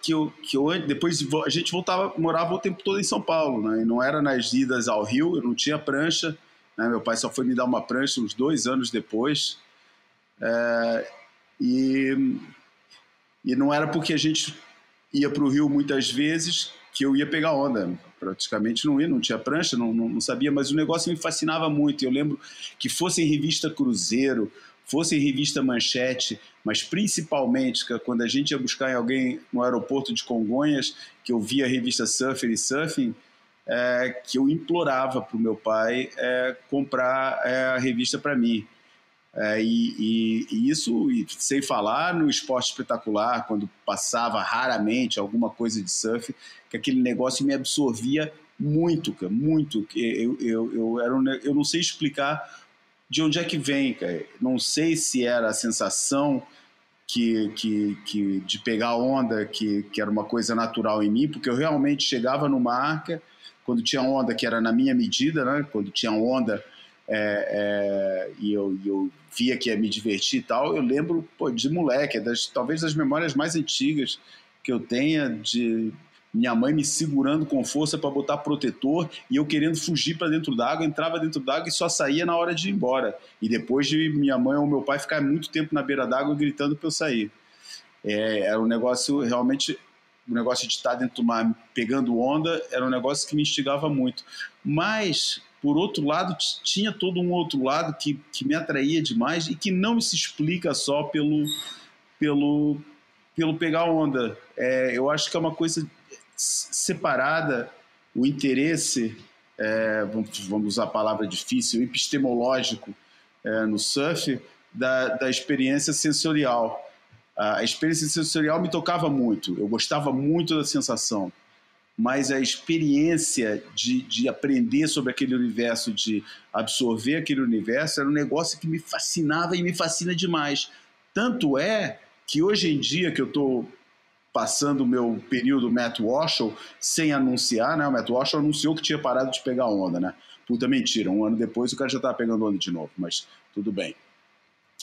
que, eu, que eu, depois a gente voltava, morava o tempo todo em São Paulo, né? E não era nas idas ao Rio, eu não tinha prancha. Né? Meu pai só foi me dar uma prancha uns dois anos depois. É, e, e não era porque a gente ia para o Rio muitas vezes que eu ia pegar onda. Praticamente não ia, não tinha prancha, não, não, não sabia, mas o negócio me fascinava muito. Eu lembro que fosse em revista Cruzeiro, fosse em revista Manchete, mas principalmente quando a gente ia buscar em alguém no aeroporto de Congonhas, que eu via a revista Surfer e Surfing, é, que eu implorava para o meu pai é, comprar é, a revista para mim. É, e, e, e, isso, e sem falar no esporte espetacular, quando passava raramente alguma coisa de surf, que aquele negócio me absorvia muito, muito. Eu, eu, eu, era um, eu não sei explicar de onde é que vem, cara. Não sei se era a sensação que, que, que de pegar onda, que, que era uma coisa natural em mim, porque eu realmente chegava no mar, quando tinha onda que era na minha medida, né? quando tinha onda é, é, e eu, eu, via que ia me divertir e tal, eu lembro pô, de moleque, das, talvez das memórias mais antigas que eu tenha de minha mãe me segurando com força para botar protetor e eu querendo fugir para dentro d'água, entrava dentro d'água e só saía na hora de ir embora. E depois de minha mãe ou meu pai ficar muito tempo na beira d'água gritando para eu sair. É, era um negócio realmente o negócio de estar dentro do mar pegando onda era um negócio que me instigava muito. Mas por outro lado, tinha todo um outro lado que, que me atraía demais e que não se explica só pelo, pelo, pelo pegar onda. É, eu acho que é uma coisa separada, o interesse, é, vamos, usar a palavra difícil, epistemológico é, no surf, da, da experiência sensorial. A experiência sensorial me tocava muito, eu gostava muito da sensação mas a experiência de, de aprender sobre aquele universo, de absorver aquele universo, era um negócio que me fascinava e me fascina demais. Tanto é que hoje em dia que eu estou passando o meu período Matt Walsh sem anunciar, né? O Matt Walsh anunciou que tinha parado de pegar onda, né? Puta mentira, um ano depois o cara já estava pegando onda de novo, mas tudo bem.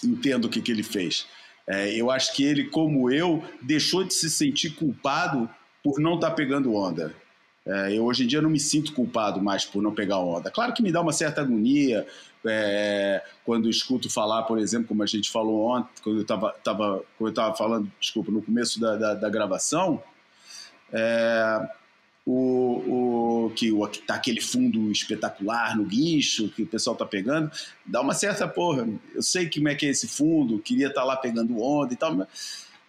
Entendo o que, que ele fez. É, eu acho que ele, como eu, deixou de se sentir culpado por não estar tá pegando onda. É, eu hoje em dia não me sinto culpado mais por não pegar onda. Claro que me dá uma certa agonia é, quando escuto falar, por exemplo, como a gente falou ontem, quando eu estava falando, desculpa, no começo da, da, da gravação, é, o, o, que o, tá aquele fundo espetacular no guincho que o pessoal tá pegando, dá uma certa porra. Eu sei como é que é esse fundo, queria estar tá lá pegando onda e tal,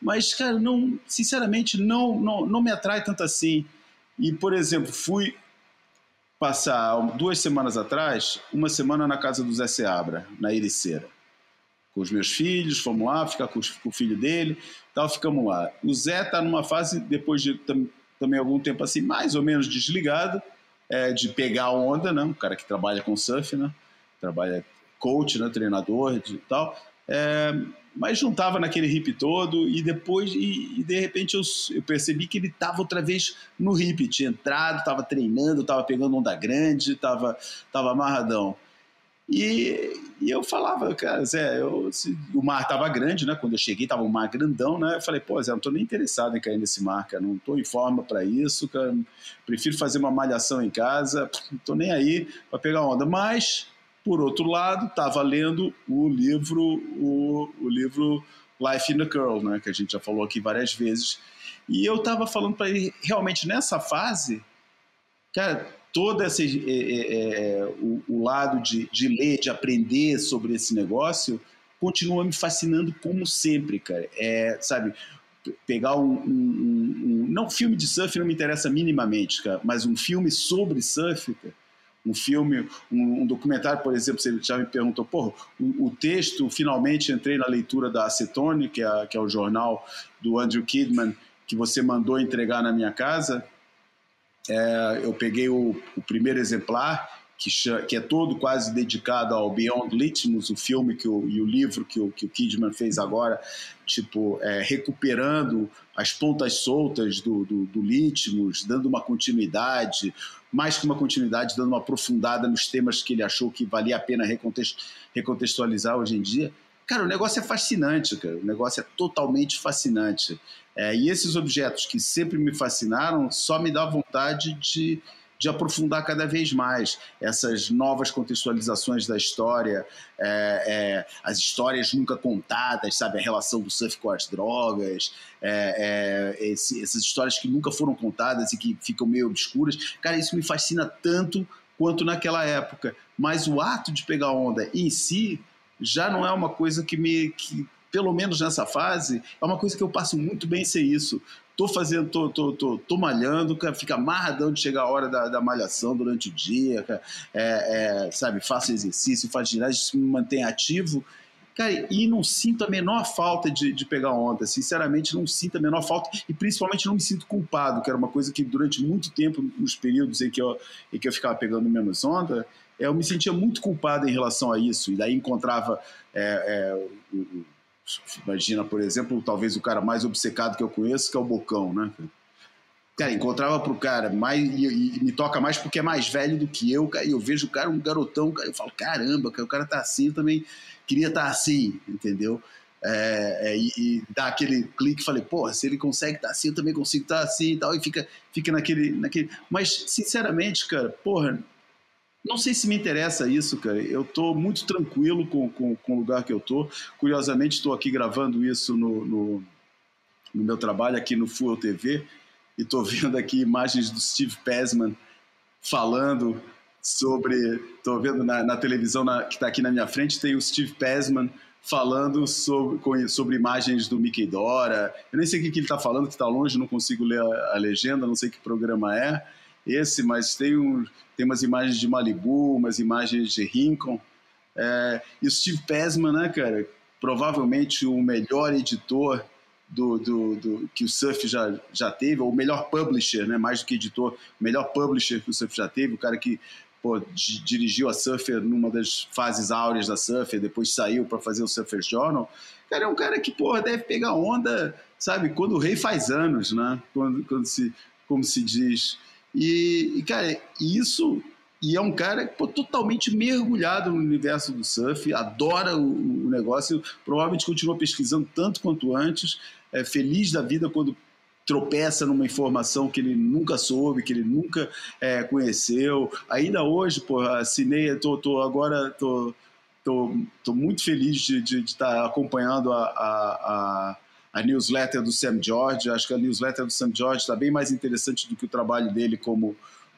mas, cara, não, sinceramente, não, não, não me atrai tanto assim. E, por exemplo, fui passar duas semanas atrás, uma semana na casa do Zé Seabra, na Ericeira. Com os meus filhos, fomos lá, ficar com, o filho dele, tal, ficamos lá. O Zé está numa fase, depois de também algum tempo assim, mais ou menos desligado, é, de pegar onda, né? Um cara que trabalha com surf, né? Trabalha coach, né? Treinador e tal. É, mas estava naquele hip todo e depois e, e de repente eu, eu, percebi que ele estava outra vez no hip, tinha entrado, estava treinando, estava pegando onda grande, estava tava amarradão. E, e, eu falava, cara, Zé, eu, se, o mar estava grande, né? Quando eu cheguei, estava um mar grandão, né? Eu falei, pô, Zé, não estou nem interessado em cair nesse mar, cara, não estou em forma para isso, cara, prefiro fazer uma malhação em casa, não estou nem aí para pegar onda. Mas, por outro lado, estava lendo o livro, o, o livro Life in the Curl, né? Que a gente já falou aqui várias vezes. E eu estava falando para ele, realmente nessa fase, cara todo esse é, é, é, o, o, lado de, de ler, de aprender sobre esse negócio, continua me fascinando como sempre, cara. É, sabe, pegar um, um, um, Não, filme de surf não me interessa minimamente, cara, mas um filme sobre surf, cara, um filme, um, um, documentário, por exemplo, você já me perguntou, pô, o, o, texto, finalmente entrei na leitura da Acetone, que é, que é o jornal do Andrew Kidman, que você mandou entregar na minha casa, é, eu peguei o, o primeiro exemplar, que, que, é todo quase dedicado ao Beyond Litmus, o filme que o, e o livro que o, que o Kidman fez agora, tipo, é, recuperando as pontas soltas do, do, do Litmus, dando uma continuidade, mais que uma continuidade, dando uma aprofundada nos temas que ele achou que valia a pena recontextualizar hoje em dia. Cara, o negócio é fascinante, cara. O negócio é totalmente fascinante. É, e esses objetos que sempre me fascinaram só me dá vontade de, de aprofundar cada vez mais essas novas contextualizações da história, é, é, as histórias nunca contadas, sabe? A relação do surf com as drogas, é, é, esse, essas histórias que nunca foram contadas e que ficam meio obscuras. Cara, isso me fascina tanto quanto naquela época. Mas o ato de pegar onda em si já não é uma coisa que me. Que, pelo menos nessa fase, é uma coisa que eu passo muito bem sem isso. Tô fazendo, tô, tô, tô, tô malhando, cara, fica amarradão de chegar a hora da, da malhação durante o dia, cara, é, é, sabe, faço exercício, faço ginásio, me mantém ativo. Cara, e não sinto a menor falta de, de pegar onda. Sinceramente, não sinto a menor falta e principalmente não me sinto culpado, que era uma coisa que durante muito tempo, nos períodos em que eu, em que eu ficava pegando menos onda, eu me sentia muito culpado em relação a isso. E daí encontrava é, é, Imagina, por exemplo, talvez o cara mais obcecado que eu conheço, que é o Bocão, né? Cara, encontrava pro cara mais e, e, me toca mais porque é mais velho do que eu, cara, e eu vejo o cara um garotão, cara, eu falo, caramba, cara, o cara tá assim, eu também queria estar tá assim, entendeu? É, é, e, e, dá aquele clique, falei, porra, se ele consegue estar tá assim, eu também consigo estar tá assim e tal, e fica, fica naquele, naquele. Mas, sinceramente, cara, porra, não sei se me interessa isso, cara. Eu estou muito tranquilo com, com, com, o lugar que eu estou. Curiosamente, estou aqui gravando isso no, no, no, meu trabalho aqui no Full TV e estou vendo aqui imagens do Steve Pesman falando sobre. Estou vendo na, na televisão na, que está aqui na minha frente, tem o Steve Pesman falando sobre, sobre imagens do Mickey Dora. Eu nem sei o que, que ele está falando, que está longe, não consigo ler a, a legenda, não sei que programa é esse, mas tem, um, tem umas imagens de Malibu, umas imagens de Rincon. É, e o Steve Pesman, né, cara? Provavelmente o melhor editor do, do, do, que o surf já, já teve, ou o melhor publisher, né, mais do que editor, o melhor publisher que o surf já teve, o cara que pô, dirigiu a Surfer numa das fases áureas da Surfer, depois saiu para fazer o Surfer Journal. Cara, é um cara que, porra, deve pegar onda sabe, quando o rei faz anos, né? Quando, quando se, como se diz. E, e cara, isso e é um cara pô, totalmente mergulhado no universo do surf, adora o, o, negócio, provavelmente continua pesquisando tanto quanto antes, é feliz da vida quando tropeça numa informação que ele nunca soube, que ele nunca é, conheceu. Ainda hoje, pô, assinei, tô, tô agora tô, tô, tô muito feliz de, estar tá acompanhando a, a, a, a, newsletter do Sam George. Acho que a newsletter do Sam George está bem mais interessante do que o trabalho dele como,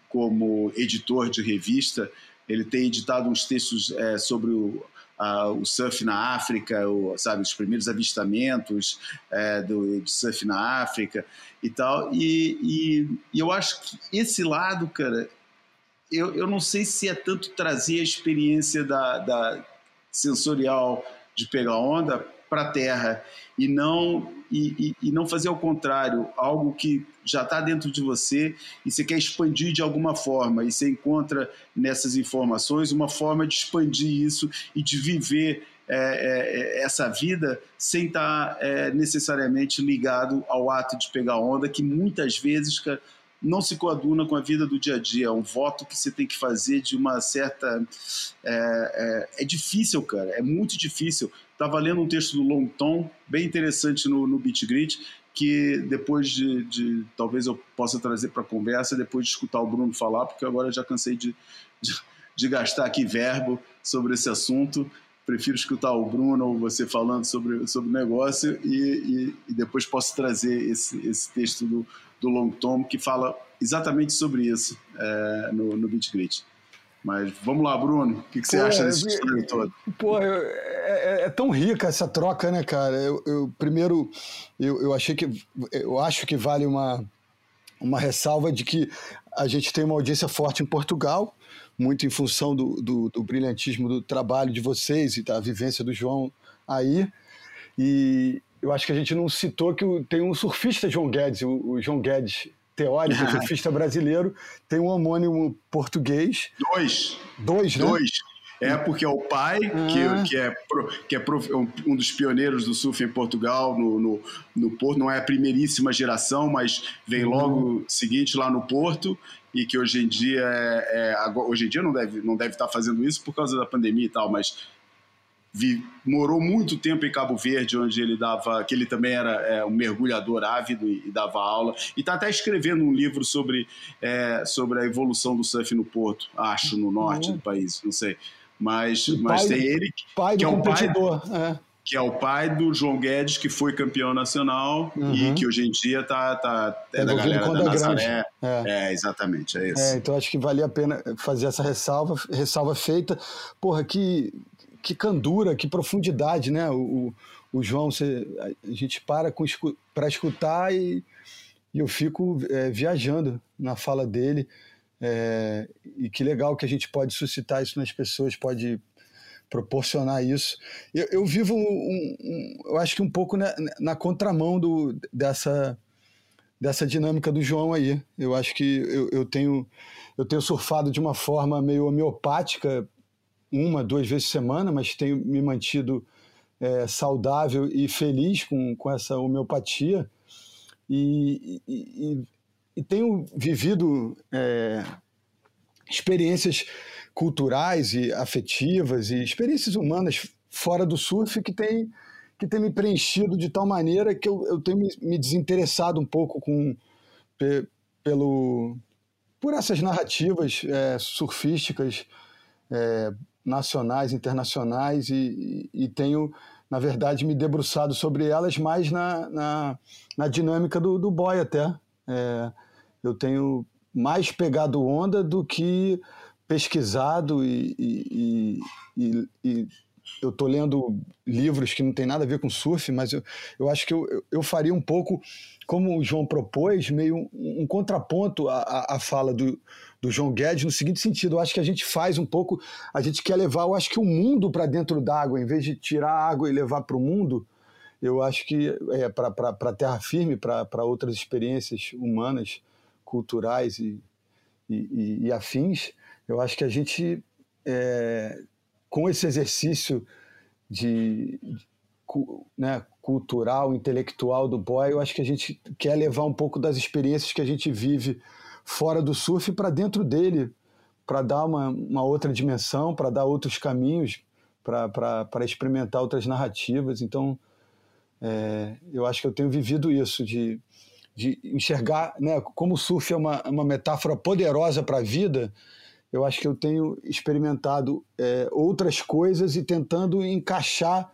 como editor de revista. Ele tem editado uns textos é, sobre o, uh, o surf na África, o, sabe, os primeiros avistamentos é, do, de surf na África e tal. E, e, e, eu acho que esse lado, cara, eu, eu não sei se é tanto trazer a experiência da, da sensorial de pegar onda para a terra e não e, e, e, não fazer ao contrário, algo que já está dentro de você e você quer expandir de alguma forma e você encontra nessas informações uma forma de expandir isso e de viver é, é, essa vida sem estar tá, é, necessariamente ligado ao ato de pegar onda, que muitas vezes não se coaduna com a vida do dia a dia. É um voto que você tem que fazer de uma certa. É, é, é difícil, cara, é muito difícil. Estava lendo um texto do Long Tom, bem interessante no, no Beat Grit, que depois de, de, talvez eu possa trazer para a conversa, depois de escutar o Bruno falar, porque agora já cansei de, de, de, gastar aqui verbo sobre esse assunto. Prefiro escutar o Bruno ou você falando sobre, sobre o negócio e, e, e depois posso trazer esse, esse texto do, do Long Tom, que fala exatamente sobre isso é, no, no Beat Grit. Mas vamos lá, Bruno, o que, que você acha desse história todo?
Pô, eu, é, é, é, tão rica essa troca, né, cara? Eu, eu primeiro, eu, eu achei que, eu acho que vale uma, uma ressalva de que a gente tem uma audiência forte em Portugal, muito em função do, do, do brilhantismo do trabalho de vocês e da vivência do João aí. E, eu acho que a gente não citou que tem um surfista João Guedes, o, o João Guedes teórico, ah. surfista brasileiro, tem um homônimo português.
Dois.
Dois, né?
Dois. É porque é o pai, ah. que, que, é, que é um dos pioneiros do surf em Portugal, no, no, no, Porto. Não é a primeiríssima geração, mas vem uhum. logo seguinte lá no Porto. E que hoje em dia é, é, hoje em dia não deve, não deve estar fazendo isso por causa da pandemia e tal, mas vi, morou muito tempo em Cabo Verde, onde ele dava, que ele também era é, um mergulhador ávido e, e dava aula. E está até escrevendo um livro sobre, é, sobre a evolução do surf no Porto, acho, no norte uhum. do país, não sei. Mas, mas tem ele
pai
que
é o competidor, pai, é.
que é o pai do João Guedes, que foi campeão nacional uhum. e que hoje em dia tá, tá é, da galera da Nazaré. É. é. exatamente, é isso.
É, então acho que valia a pena fazer essa ressalva, ressalva feita. Porra, que que candura, que profundidade, né? O, o João, você, a gente para para escutar e, e, eu fico é, viajando na fala dele. É, e que legal que a gente pode suscitar isso nas pessoas, pode proporcionar isso. Eu, eu vivo, um, um, eu acho que um pouco na, na contramão do, dessa, dessa dinâmica do João aí. Eu acho que eu, eu, tenho, eu tenho surfado de uma forma meio homeopática uma, duas vezes por semana, mas tenho me mantido é, saudável e feliz com, com essa homeopatia. E, e, e tenho vivido é, experiências culturais e afetivas e experiências humanas fora do surf que tem, que tem me preenchido de tal maneira que eu, eu tenho me, me desinteressado um pouco com, pe, pelo, por essas narrativas é, surfísticas é, nacionais, internacionais, e, e, tenho, na verdade, me debruçado sobre elas mais na, na, na dinâmica do, do boy até. É, eu tenho mais pegado onda do que pesquisado e, e, e, e eu estou lendo livros que não tem nada a ver com surf, mas eu, eu acho que eu, eu faria um pouco, como o João propôs, meio um, um contraponto à, à fala do, do João Guedes no seguinte sentido: eu acho que a gente faz um pouco, a gente quer levar, eu acho que o mundo para dentro d'água, em vez de tirar a água e levar para o mundo, eu acho que é para a terra firme, para outras experiências humanas, culturais e, e, e, afins, eu acho que a gente, é, com esse exercício de, né, cultural, intelectual do boy, eu acho que a gente quer levar um pouco das experiências que a gente vive fora do surf para dentro dele, para dar uma, uma, outra dimensão, para dar outros caminhos, para experimentar outras narrativas. Então, é, eu acho que eu tenho vivido isso, de, de enxergar, né, como o surf é uma, uma metáfora poderosa para a vida, eu acho que eu tenho experimentado é, outras coisas e tentando encaixar,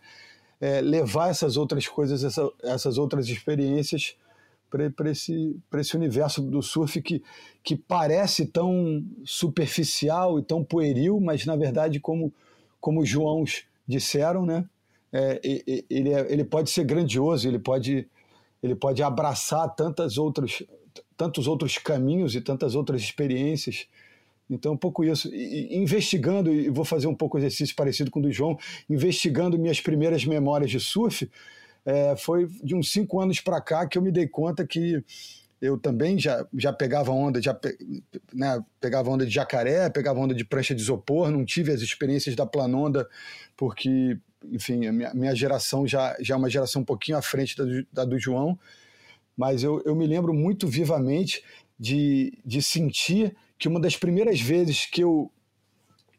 é, levar essas outras coisas, essa, essas outras experiências para esse, esse universo do surf que, que parece tão superficial e tão pueril, mas na verdade, como, como os Joãos disseram, né, é, ele, é, ele pode ser grandioso, ele pode, ele pode abraçar tantas outras, tantos outros caminhos e tantas outras experiências. Então, um pouco isso. E, investigando, e vou fazer um pouco exercício parecido com o do João, investigando minhas primeiras memórias de surf, é, foi de uns cinco anos para cá que eu me dei conta que eu também já, já pegava onda, já né, pegava onda de jacaré, pegava onda de prancha de isopor, não tive as experiências da planonda, porque, enfim, a minha, minha geração já, já é uma geração um pouquinho à frente da, da do João, mas eu, eu me lembro muito vivamente de, de sentir que uma das primeiras vezes que eu,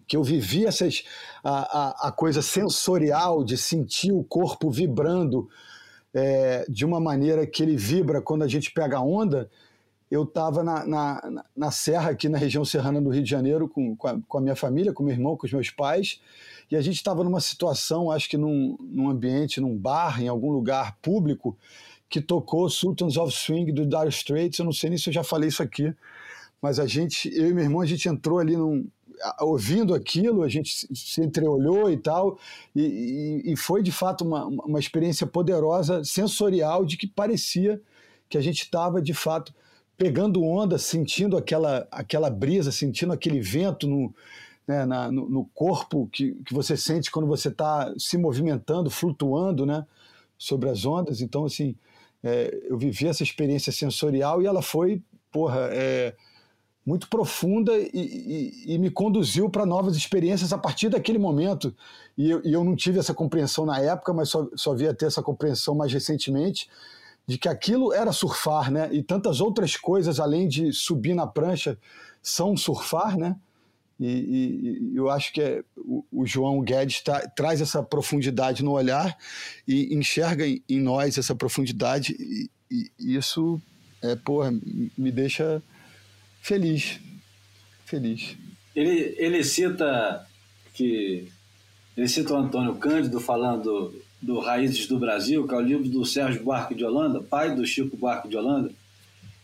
que eu vivi essas, a, a, a coisa sensorial de sentir o corpo vibrando é, de uma maneira que ele vibra quando a gente pega onda, eu estava na, na, na, serra aqui na região serrana do Rio de Janeiro com, com, a, com a minha família, com meu irmão, com os meus pais, e a gente estava numa situação, acho que num, num ambiente, num bar, em algum lugar público, que tocou Sultans of Swing do Dire Straits, eu não sei nem se eu já falei isso aqui, mas a gente, eu e meu irmão, a gente entrou ali num, ouvindo aquilo, a gente se entreolhou e tal, e, e, e foi de fato uma, uma experiência poderosa, sensorial, de que parecia que a gente estava de fato pegando onda, sentindo aquela, aquela brisa, sentindo aquele vento no, né, na, no, no, corpo que, que você sente quando você está se movimentando, flutuando né, sobre as ondas. Então, assim, é, eu vivi essa experiência sensorial e ela foi, porra, é, muito profunda e, e, e me conduziu para novas experiências a partir daquele momento. E eu, e eu, não tive essa compreensão na época, mas só, só via ter essa compreensão mais recentemente, de que aquilo era surfar, né? E tantas outras coisas, além de subir na prancha, são surfar, né? E, e eu acho que é, o, o, João Guedes tá, traz essa profundidade no olhar e enxerga em, em nós essa profundidade, e, e isso é, porra, me deixa feliz. Feliz.
Ele, ele cita que. Ele cita o Antônio Cândido falando do Raízes do Brasil, que é o livro do Sérgio Buarque de Holanda, pai do Chico Buarque de Holanda,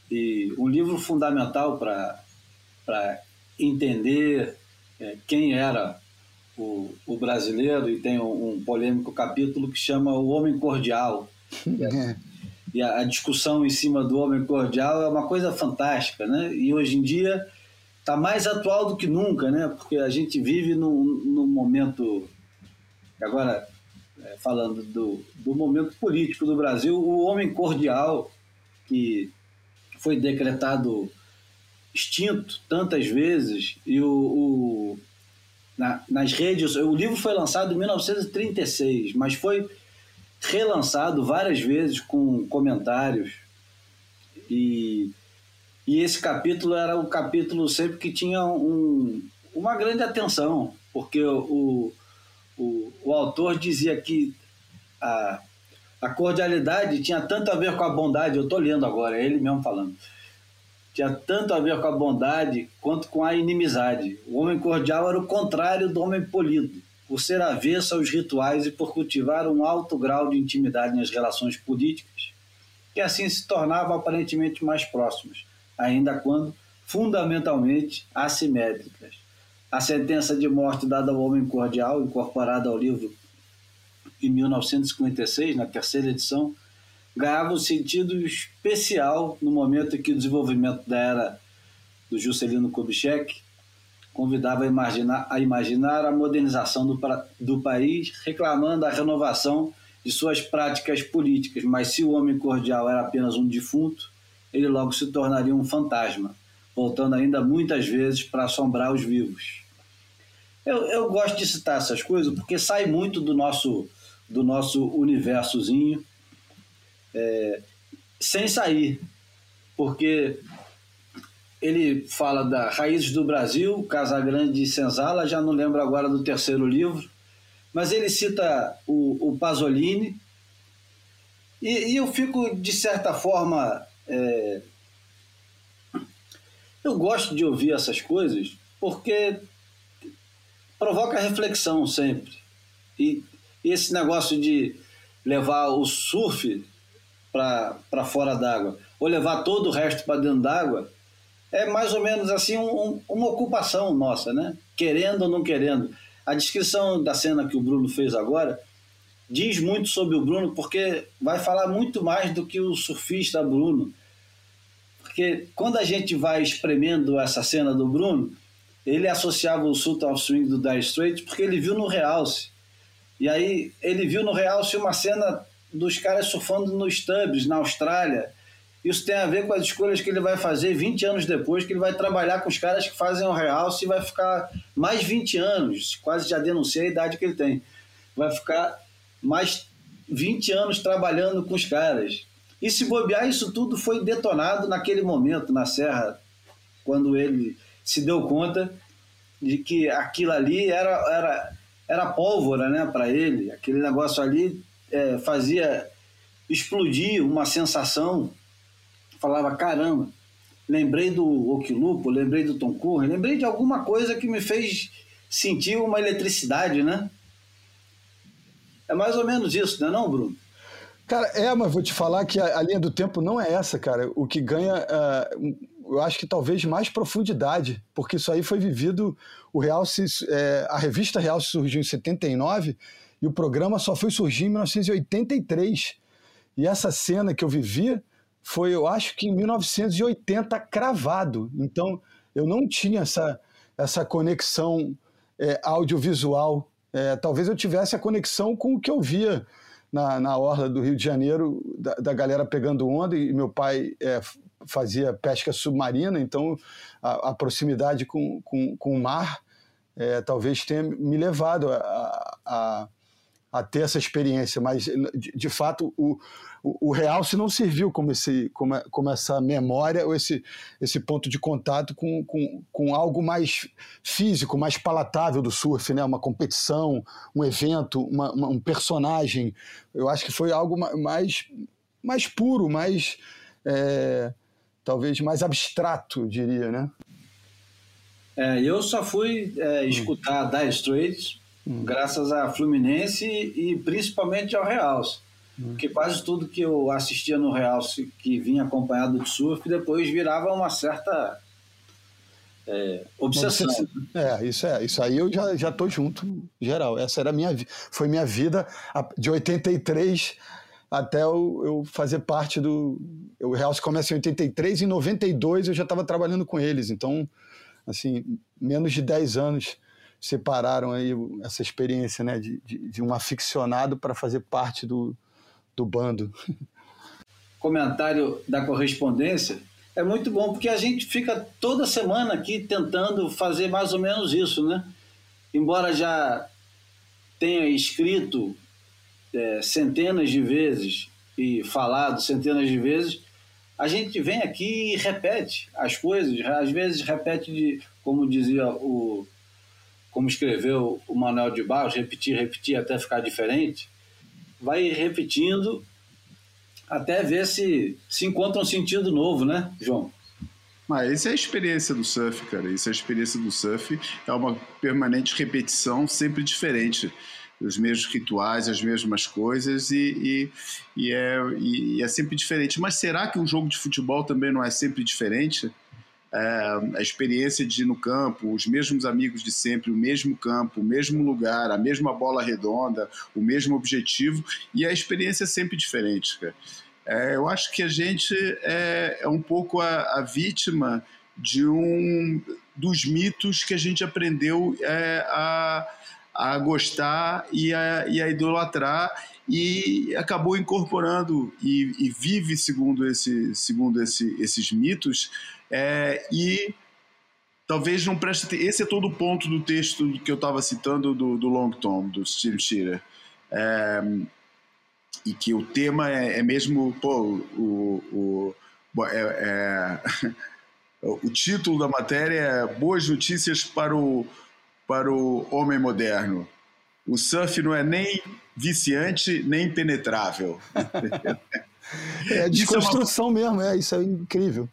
e um livro fundamental para entender é, quem era o, o, brasileiro, e tem um, um, polêmico capítulo que chama O Homem Cordial. É. E a, a, discussão em cima do homem cordial é uma coisa fantástica, né? E hoje em dia está mais atual do que nunca, né? Porque a gente vive num, num momento, agora é, falando do, do momento político do Brasil, o homem cordial que foi decretado extinto tantas vezes e o, o na, nas redes, o livro foi lançado em 1936, mas foi relançado várias vezes com comentários e, e esse capítulo era o capítulo sempre que tinha um, uma grande atenção, porque o, o, o autor dizia que a, a cordialidade tinha tanto a ver com a bondade, eu estou lendo agora, é ele mesmo falando, tinha tanto a ver com a bondade quanto com a inimizade. O homem cordial era o contrário do homem polido por ser avessa aos rituais e por cultivar um alto grau de intimidade nas relações políticas, que assim se tornavam aparentemente mais próximas, ainda quando fundamentalmente assimétricas. A sentença de morte dada ao homem cordial, incorporada ao livro em 1956, na terceira edição, ganhava um sentido especial no momento em que o desenvolvimento da era do Juscelino Kubitschek convidava a imaginar, a imaginar a modernização do, do país, reclamando a renovação de suas práticas políticas. Mas se o homem cordial era apenas um defunto, ele logo se tornaria um fantasma, voltando ainda muitas vezes para assombrar os vivos. Eu, eu gosto de citar essas coisas porque sai muito do nosso do nosso universozinho, é, sem sair, porque ele fala da Raízes do Brasil, Casagrande e Senzala, já não lembro agora do terceiro livro, mas ele cita o, o Pasolini, e, e, eu fico, de certa forma, é, eu gosto de ouvir essas coisas porque provoca reflexão sempre. E, esse negócio de levar o surf para fora d'água, ou levar todo o resto para dentro d'água, é mais ou menos assim um, uma ocupação nossa, né? Querendo ou não querendo. A descrição da cena que o Bruno fez agora diz muito sobre o Bruno, porque vai falar muito mais do que o surfista Bruno. Porque quando a gente vai espremendo essa cena do Bruno, ele associava o Sultan of Swing do Dire Straits porque ele viu no Realce. E aí ele viu no Realce uma cena dos caras surfando nos Stubbs, na Austrália. Isso tem a ver com as escolhas que ele vai fazer 20 anos depois, que ele vai trabalhar com os caras que fazem o Realce e vai ficar mais 20 anos, quase já denunciei a idade que ele tem. Vai ficar mais 20 anos trabalhando com os caras. E se bobear, isso tudo foi detonado naquele momento, na Serra, quando ele se deu conta de que aquilo ali era, era, era pólvora né, para ele. Aquele negócio ali é, fazia explodir uma sensação. Falava, caramba, lembrei do Okilupo, lembrei do Tom Curry, lembrei de alguma coisa que me fez sentir uma eletricidade, né? É mais ou menos isso, não é não, Bruno?
Cara, é, mas vou te falar que a, a linha do tempo não é essa, cara. O que ganha, uh, eu acho que talvez mais profundidade, porque isso aí foi vivido. O Real, se, é, a revista Real surgiu em 79 e o programa só foi surgir em 1983. E essa cena que eu vivi foi, eu acho que em 1980 cravado. Então, eu não tinha essa, essa conexão é, audiovisual é, talvez eu tivesse a conexão com o que eu via na, na orla do Rio de Janeiro, da, da galera pegando onda, e meu pai é, fazia pesca submarina, então a, a proximidade com, com, com, o mar é, talvez tenha me levado a, a, a ter essa experiência, mas de, de fato o, o, o realce não serviu como, esse, como, como, essa memória ou esse, esse ponto de contato com, com, com algo mais físico, mais palatável do surf, né? uma competição, um evento, uma, uma, um personagem. Eu acho que foi algo mais, mais puro, mais. É, talvez mais abstrato, diria, né?
É, eu só fui é, escutar hum. Dire Straits hum. graças a Fluminense e principalmente ao Realce. Porque quase tudo que eu assistia no Real, que vinha acompanhado de surf, depois virava uma certa é, obsessão.
É, isso é, isso aí eu já, já tô junto, geral. Essa era minha foi minha vida de 83 até eu, eu fazer parte do. O Real começa em 83 e em 92 eu já estava trabalhando com eles. Então, assim, menos de 10 anos separaram aí essa experiência né, de, de, de um aficionado para fazer parte do, do bando.
Comentário da correspondência é muito bom porque a gente fica toda semana aqui tentando fazer mais ou menos isso, né? Embora já tenha escrito é, centenas de vezes e falado centenas de vezes, a gente vem aqui e repete as coisas, às vezes repete de, como dizia o, como escreveu o Manuel de Barros, repetir, repetir até ficar diferente vai repetindo até ver se se encontra um sentido novo, né, João?
Mas essa é a experiência do surf, cara. Isso é a experiência do surf. É uma permanente repetição, sempre diferente. Os mesmos rituais, as mesmas coisas, e, e, e é, e é sempre diferente. Mas será que um jogo de futebol também não é sempre diferente? É, a experiência de ir no campo, os mesmos amigos de sempre, o mesmo campo, o mesmo lugar, a mesma bola redonda, o mesmo objetivo e a experiência é sempre diferente. É, eu acho que a gente é, é um pouco a, a, vítima de um dos mitos que a gente aprendeu é, a, a gostar e a, e a idolatrar e acabou incorporando e, e vive segundo, esse, segundo esse, esses mitos é, e talvez não preste Esse é todo o ponto do texto que eu estava citando do, do Long Tom, do Steve Shearer. é, e que o tema é, é mesmo pô, o, o, é, é o título da matéria é Boas Notícias para o, para o Homem Moderno. O surf não é nem viciante, nem penetrável.
é desconstrução é uma... mesmo, é, isso é incrível.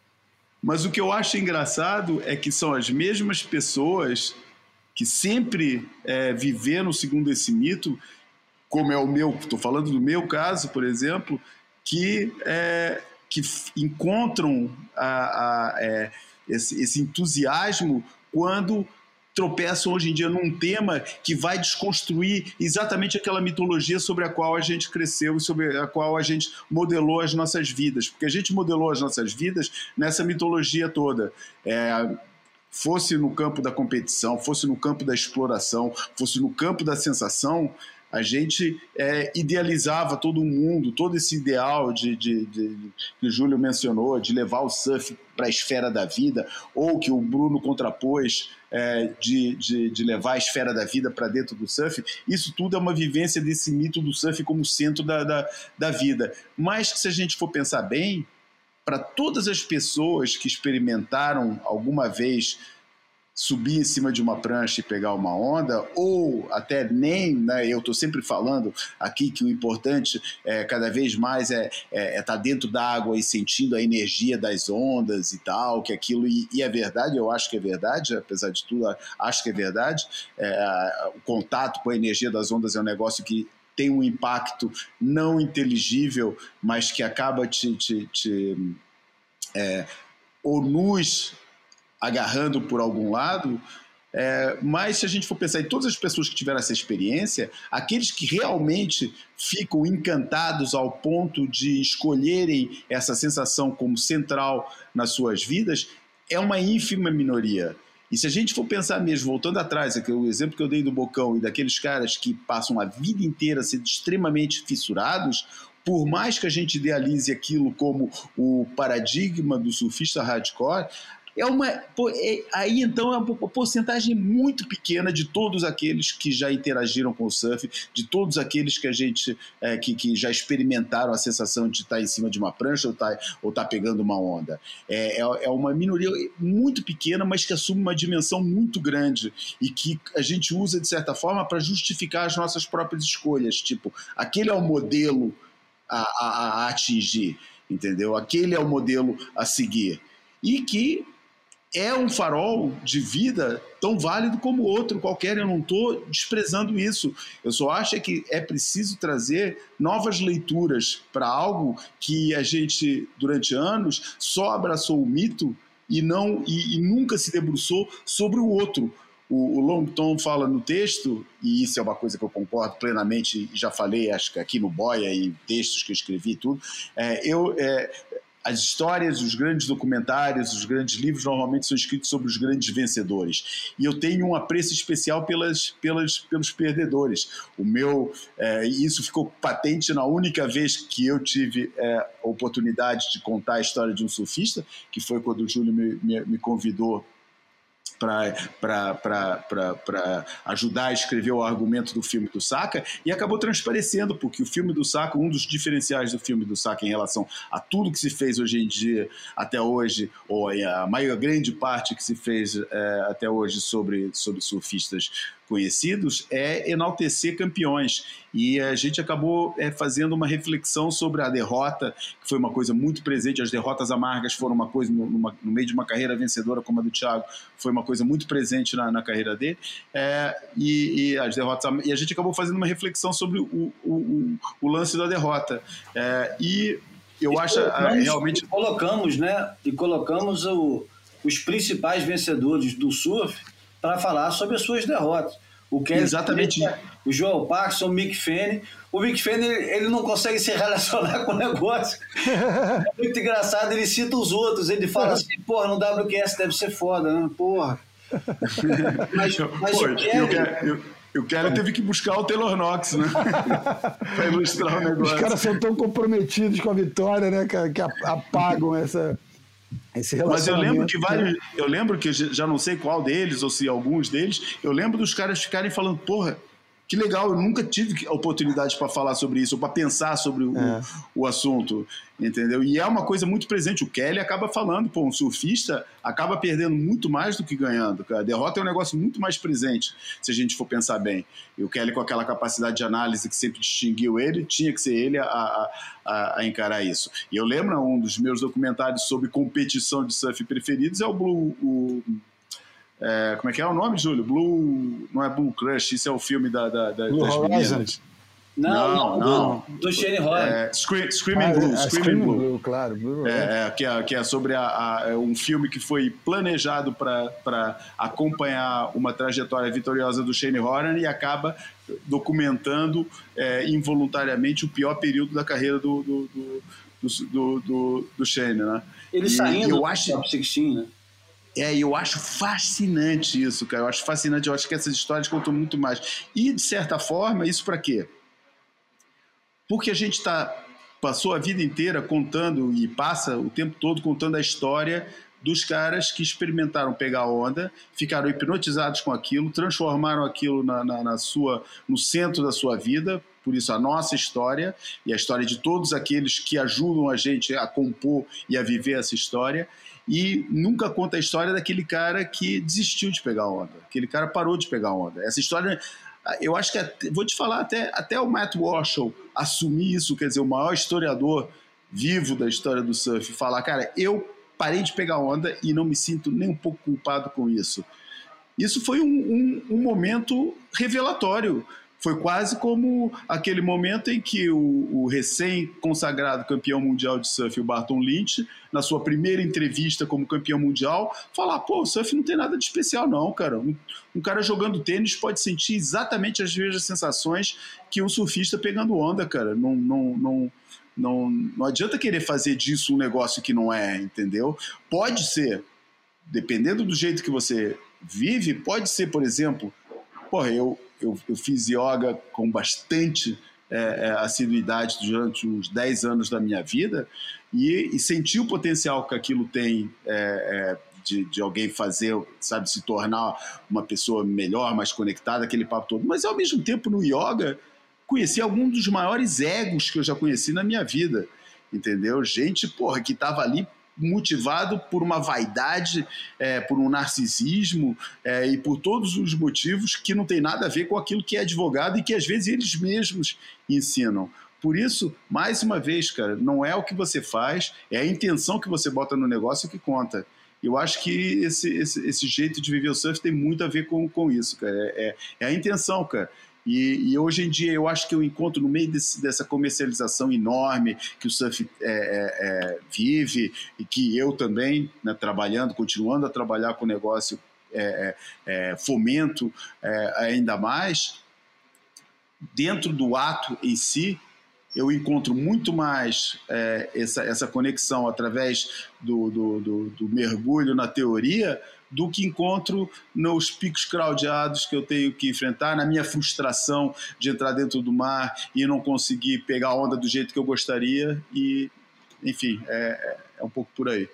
Mas o que eu acho engraçado é que são as mesmas pessoas que sempre é, viveram segundo esse mito, como é o meu, estou falando do meu caso, por exemplo, que, é, que encontram a, a, é, esse, esse entusiasmo quando tropeçam hoje em dia num tema que vai desconstruir exatamente aquela mitologia sobre a qual a gente cresceu e sobre a qual a gente modelou as nossas vidas. Porque a gente modelou as nossas vidas nessa mitologia toda. É, fosse no campo da competição, fosse no campo da exploração, fosse no campo da sensação, a gente é, idealizava todo mundo, todo esse ideal de, de, de, que o Júlio mencionou, de levar o surf para a esfera da vida, ou que o Bruno contrapôs é, de, de, de, levar a esfera da vida para dentro do surf, isso tudo é uma vivência desse mito do surf como centro da, da, da vida. Mas que se a gente for pensar bem, para todas as pessoas que experimentaram alguma vez subir em cima de uma prancha e pegar uma onda, ou até nem, né, eu estou sempre falando aqui que o importante é, cada vez mais é estar é, é tá dentro da água e sentindo a energia das ondas e tal, que aquilo, e, e é verdade, eu acho que é verdade, apesar de tudo, acho que é verdade, é, o contato com a energia das ondas é um negócio que tem um impacto não inteligível, mas que acaba te, te, te é, agarrando por algum lado. É, mas se a gente for pensar em todas as pessoas que tiveram essa experiência, aqueles que realmente ficam encantados ao ponto de escolherem essa sensação como central nas suas vidas, é uma ínfima minoria. E se a gente for pensar mesmo, voltando atrás, o exemplo que eu dei do Bocão e daqueles caras que passam a vida inteira sendo extremamente fissurados, por mais que a gente idealize aquilo como o paradigma do surfista hardcore, é uma. É, aí então é uma porcentagem muito pequena de todos aqueles que já interagiram com o surf, de todos aqueles que a gente é, que, que já experimentaram a sensação de estar em cima de uma prancha ou estar, tá, ou tá pegando uma onda. É, é, é uma minoria muito pequena, mas que assume uma dimensão muito grande e que a gente usa, de certa forma, para justificar as nossas próprias escolhas. Tipo, aquele é o modelo a, a, a atingir, entendeu? Aquele é o modelo a seguir. E que é um farol de vida tão válido como outro qualquer. Eu não estou desprezando isso. Eu só acho que é preciso trazer novas leituras para algo que a gente, durante anos, só abraçou o mito e não e, e nunca se debruçou sobre o outro. O, o Longton fala no texto, e isso é uma coisa que eu concordo plenamente, já falei, acho que aqui no Boia, em textos que eu escrevi e tudo. É, eu, é, as histórias, os grandes documentários, os grandes livros normalmente são escritos sobre os grandes vencedores. E eu tenho um apreço especial pelas, pelas, pelos perdedores. O meu, é, isso ficou patente na única vez que eu tive é, a oportunidade de contar a história de um surfista, que foi quando o Júlio me, me, me convidou para ajudar a escrever o argumento do filme do Saka e acabou transparecendo, porque o filme do Saka, um dos diferenciais do filme do Saka em relação a tudo que se fez hoje em dia, até hoje, ou a maior grande parte que se fez é, até hoje sobre, sobre surfistas conhecidos é enaltecer campeões. E a gente acabou é, fazendo uma reflexão sobre a derrota, que foi uma coisa muito presente. As derrotas amargas foram uma coisa, numa, no meio de uma carreira vencedora como a do Thiago, foi uma coisa muito presente na, na carreira dele. É, e, e, as derrotas, e a gente acabou fazendo uma reflexão sobre o, o, o, o lance da derrota. É, e eu e acho realmente.
E colocamos, né? E colocamos os principais vencedores do surf para falar sobre as suas derrotas. O Kelly
Exatamente.
o Joel Parkinson, o Mick Fanning. O Mick Fanning, ele não consegue se relacionar com o negócio. é muito engraçado, ele cita os outros. Ele fala assim, porra, no WQS deve ser foda, né? Porra.
mas, mas Pô, o Kelly... O Kelly teve que buscar o Taylor Knox, né? para ilustrar o negócio.
Os caras são tão comprometidos com a vitória, né, que apagam essa,
Mas eu lembro que vários. Eu lembro que já não sei qual deles, ou se alguns deles, eu lembro dos caras ficarem falando, porra, que legal, eu nunca tive oportunidade para falar sobre isso, ou para pensar sobre o, é. o, assunto, entendeu? E é uma coisa muito presente. O Kelly acaba falando, pô, um surfista acaba perdendo muito mais do que ganhando. Cara. A derrota é um negócio muito mais presente, se a gente for pensar bem. E o Kelly, com aquela capacidade de análise que sempre distinguiu ele, tinha que ser ele a, a, a encarar isso. E eu lembro um dos meus documentários sobre competição de surf preferidos é o Blue. O, é, como é que é o nome, Júlio? Blue. Não é Blue Crush, isso é o filme da, da, da
Blue das meninas.
Não, não, não. Do, do Shane Horn.
É, Scream, Screaming ah, Blue. É, Screaming, Blue. Blue.
claro. Blue,
é, é, que, é, que é sobre a, a, é um filme que foi planejado para acompanhar uma trajetória vitoriosa do Shane Horn e acaba documentando é, involuntariamente o pior período da carreira do, do, do, do, do, do Shane, né?
Ele e, saindo eu acho, do top 16, né?
É, eu acho fascinante isso, cara. Eu acho fascinante. Eu acho que essas histórias contam muito mais. E, de certa forma, isso para quê? Porque a gente tá, passou a vida inteira contando e passa o tempo todo contando a história dos caras que experimentaram pegar onda, ficaram hipnotizados com aquilo, transformaram aquilo na, na, na, sua, no centro da sua vida. Por isso, a nossa história e a história de todos aqueles que ajudam a gente a compor e a viver essa história e nunca conta a história daquele cara que desistiu de pegar onda, aquele cara parou de pegar onda. Essa história, eu acho que, vou te falar, até, até o Matt Walsh assumir isso, quer dizer, o maior historiador vivo da história do surf, falar, cara, eu parei de pegar onda e não me sinto nem um pouco culpado com isso. Isso foi um, um, um momento revelatório foi quase como aquele momento em que o, o recém-consagrado campeão mundial de surf, o Barton Lynch, na sua primeira entrevista como campeão mundial, falar: pô, o surf não tem nada de especial, não, cara. Um, um cara jogando tênis pode sentir exatamente as mesmas sensações que um surfista pegando onda, cara. Não, não, não, não, não adianta querer fazer disso um negócio que não é, entendeu? Pode ser, dependendo do jeito que você vive, pode ser, por exemplo, porra, eu eu, eu fiz yoga com bastante é, é, assiduidade durante uns 10 anos da minha vida e, e senti o potencial que aquilo tem é, é, de, de, alguém fazer, sabe, se tornar uma pessoa melhor, mais conectada, aquele papo todo. Mas ao mesmo tempo no yoga conheci alguns dos maiores egos que eu já conheci na minha vida, entendeu? Gente, porra, que estava ali motivado por uma vaidade, é, por um narcisismo é, e por todos os motivos que não tem nada a ver com aquilo que é advogado e que às vezes eles mesmos ensinam. Por isso, mais uma vez, cara, não é o que você faz, é a intenção que você bota no negócio que conta. Eu acho que esse, esse, esse jeito de viver o surf tem muito a ver com, com isso, cara. É, é, é a intenção, cara. E, e, hoje em dia eu acho que eu encontro no meio desse, dessa comercialização enorme que o surf é, é, é, vive e que eu também, né, trabalhando, continuando a trabalhar com o negócio, é, é, é, fomento ainda mais, dentro do ato em si, eu encontro muito mais essa, essa conexão através do, do, do, do mergulho na teoria do que encontro nos picos craudiados que eu tenho que enfrentar, na minha frustração de entrar dentro do mar e não conseguir pegar a onda do jeito que eu gostaria. E, enfim, é, é um pouco por aí.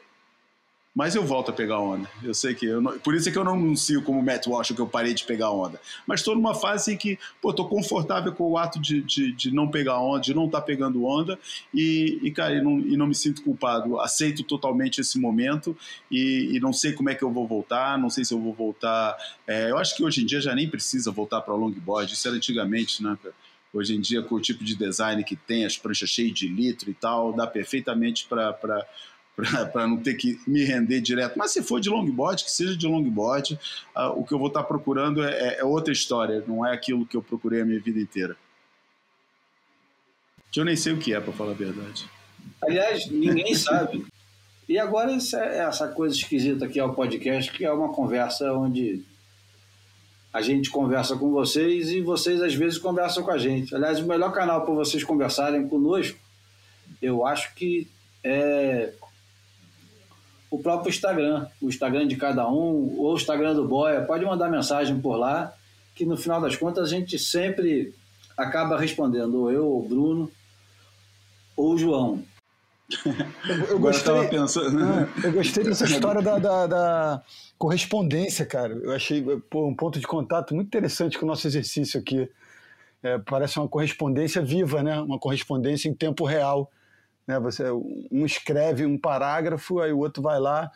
Mas eu volto a pegar onda. Eu sei que. Eu não, por isso é que eu não anuncio como Matt Walsh que eu parei de pegar onda. Mas estou numa fase em que estou confortável com o ato de, de, de, não pegar onda, de não estar tá pegando onda. E, e cara, e não, e não, me sinto culpado. Aceito totalmente esse momento e, e, não sei como é que eu vou voltar. Não sei se eu vou voltar. É, eu acho que hoje em dia já nem precisa voltar para longboard. Isso era antigamente, né, cara? Hoje em dia, com o tipo de design que tem, as pranchas cheias de litro e tal, dá perfeitamente para para não ter que me render direto. Mas se for de longboard, que seja de longboard, uh, o que eu vou estar tá procurando é, é, é, outra história, não é aquilo que eu procurei a minha vida inteira. Que eu nem sei o que é, para falar a verdade.
Aliás, ninguém sabe. E agora essa coisa esquisita aqui ao podcast, que é uma conversa onde a gente conversa com vocês e vocês às vezes conversam com a gente. Aliás, o melhor canal para vocês conversarem conosco, eu acho que é o próprio Instagram, o Instagram de cada um, ou o Instagram do Boia, pode mandar mensagem por lá, que no final das contas a gente sempre acaba respondendo, ou eu, ou o Bruno, ou o João.
Eu, eu gostei, pensando... Ah, eu gostei dessa história da, da, da, correspondência, cara. Eu achei pô, um ponto de contato muito interessante com o nosso exercício aqui. é, parece uma correspondência viva, né? Uma correspondência em tempo real. Né? Você, um escreve um parágrafo, aí o outro vai lá,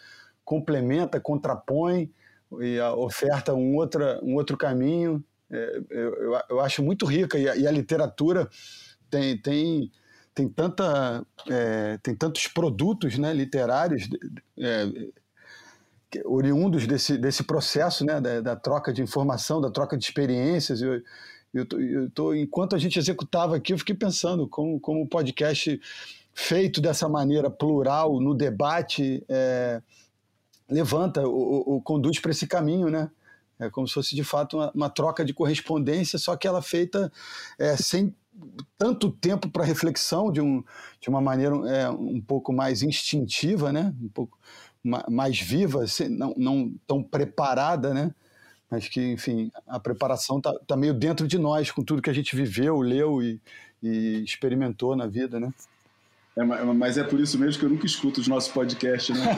complementa, contrapõe e oferta um, outra, um outro caminho. É, eu, eu, acho muito rica e a, e a literatura tem, tem, tem, tanta, é, tem tantos produtos né, literários é, oriundos desse, desse processo né, da, da, troca de informação, da troca de experiências. Eu, eu tô, eu tô, enquanto a gente executava aqui, eu fiquei pensando como, como o podcast feito dessa maneira plural, no debate, é, levanta, conduz para esse caminho, né? É como se fosse de fato uma, uma troca de correspondência, só que ela feita é, sem tanto tempo para reflexão, de, um, de uma maneira é, um pouco mais instintiva, né? um pouco mais viva, não, não tão preparada, né? mas que, enfim, a preparação está tá meio dentro de nós, com tudo que a gente viveu, leu e, e experimentou na vida. Né?
É, mas é por isso mesmo que eu nunca escuto os nossos podcasts, né?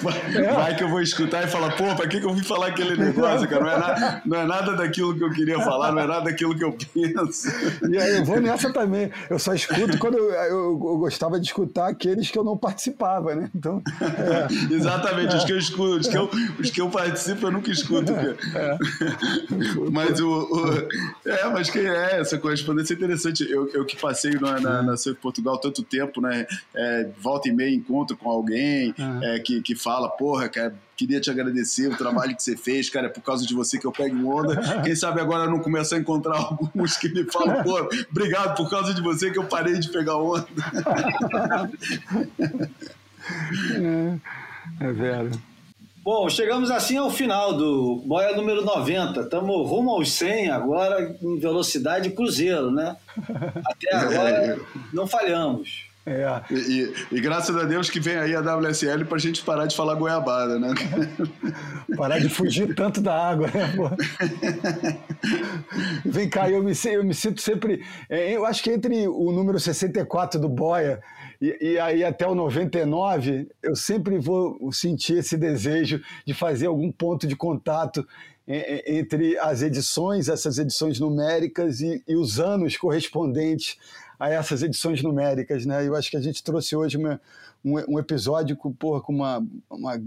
vai, que eu vou escutar e falar, pô, pra que, que eu vim falar aquele negócio, cara? Não é, nada, não é nada daquilo que eu queria falar, não é nada daquilo que eu penso.
E aí eu vou nessa também. Eu só escuto quando eu, eu, eu gostava de escutar aqueles que eu não participava, né? Então,
é. Exatamente, os que eu escuto, os que eu, os que eu participo eu nunca escuto. É. Mas o, o, É, mas que é, essa correspondência é interessante. Eu, eu que passei na, na, na Portugal tanto tempo, né? É, volta e meia encontro com alguém uhum. é, que, que fala, porra, cara, queria te agradecer o trabalho que você fez, cara, é por causa de você que eu pego onda. Quem sabe agora não começar a encontrar alguns que me falam, pô, obrigado por causa de você que eu parei de pegar onda.
é, é velho.
Bom, chegamos assim ao final do Boia número 90. Estamos rumo aos 100 agora em velocidade cruzeiro, né? Até agora não falhamos.
É. E, e, e, graças a Deus que vem aí a WSL para a gente parar de falar goiabada, né?
Parar de fugir tanto da água, né? Pô? Vem cá, eu me, eu me sinto sempre. É, eu acho que entre o número 64 do Boia e, e, aí até o 99, eu sempre vou sentir esse desejo de fazer algum ponto de contato entre as edições, essas edições numéricas e, e os anos correspondentes a essas edições numéricas. Né? Eu acho que a gente trouxe hoje uma, um, um, episódio com, porra, com uma, uma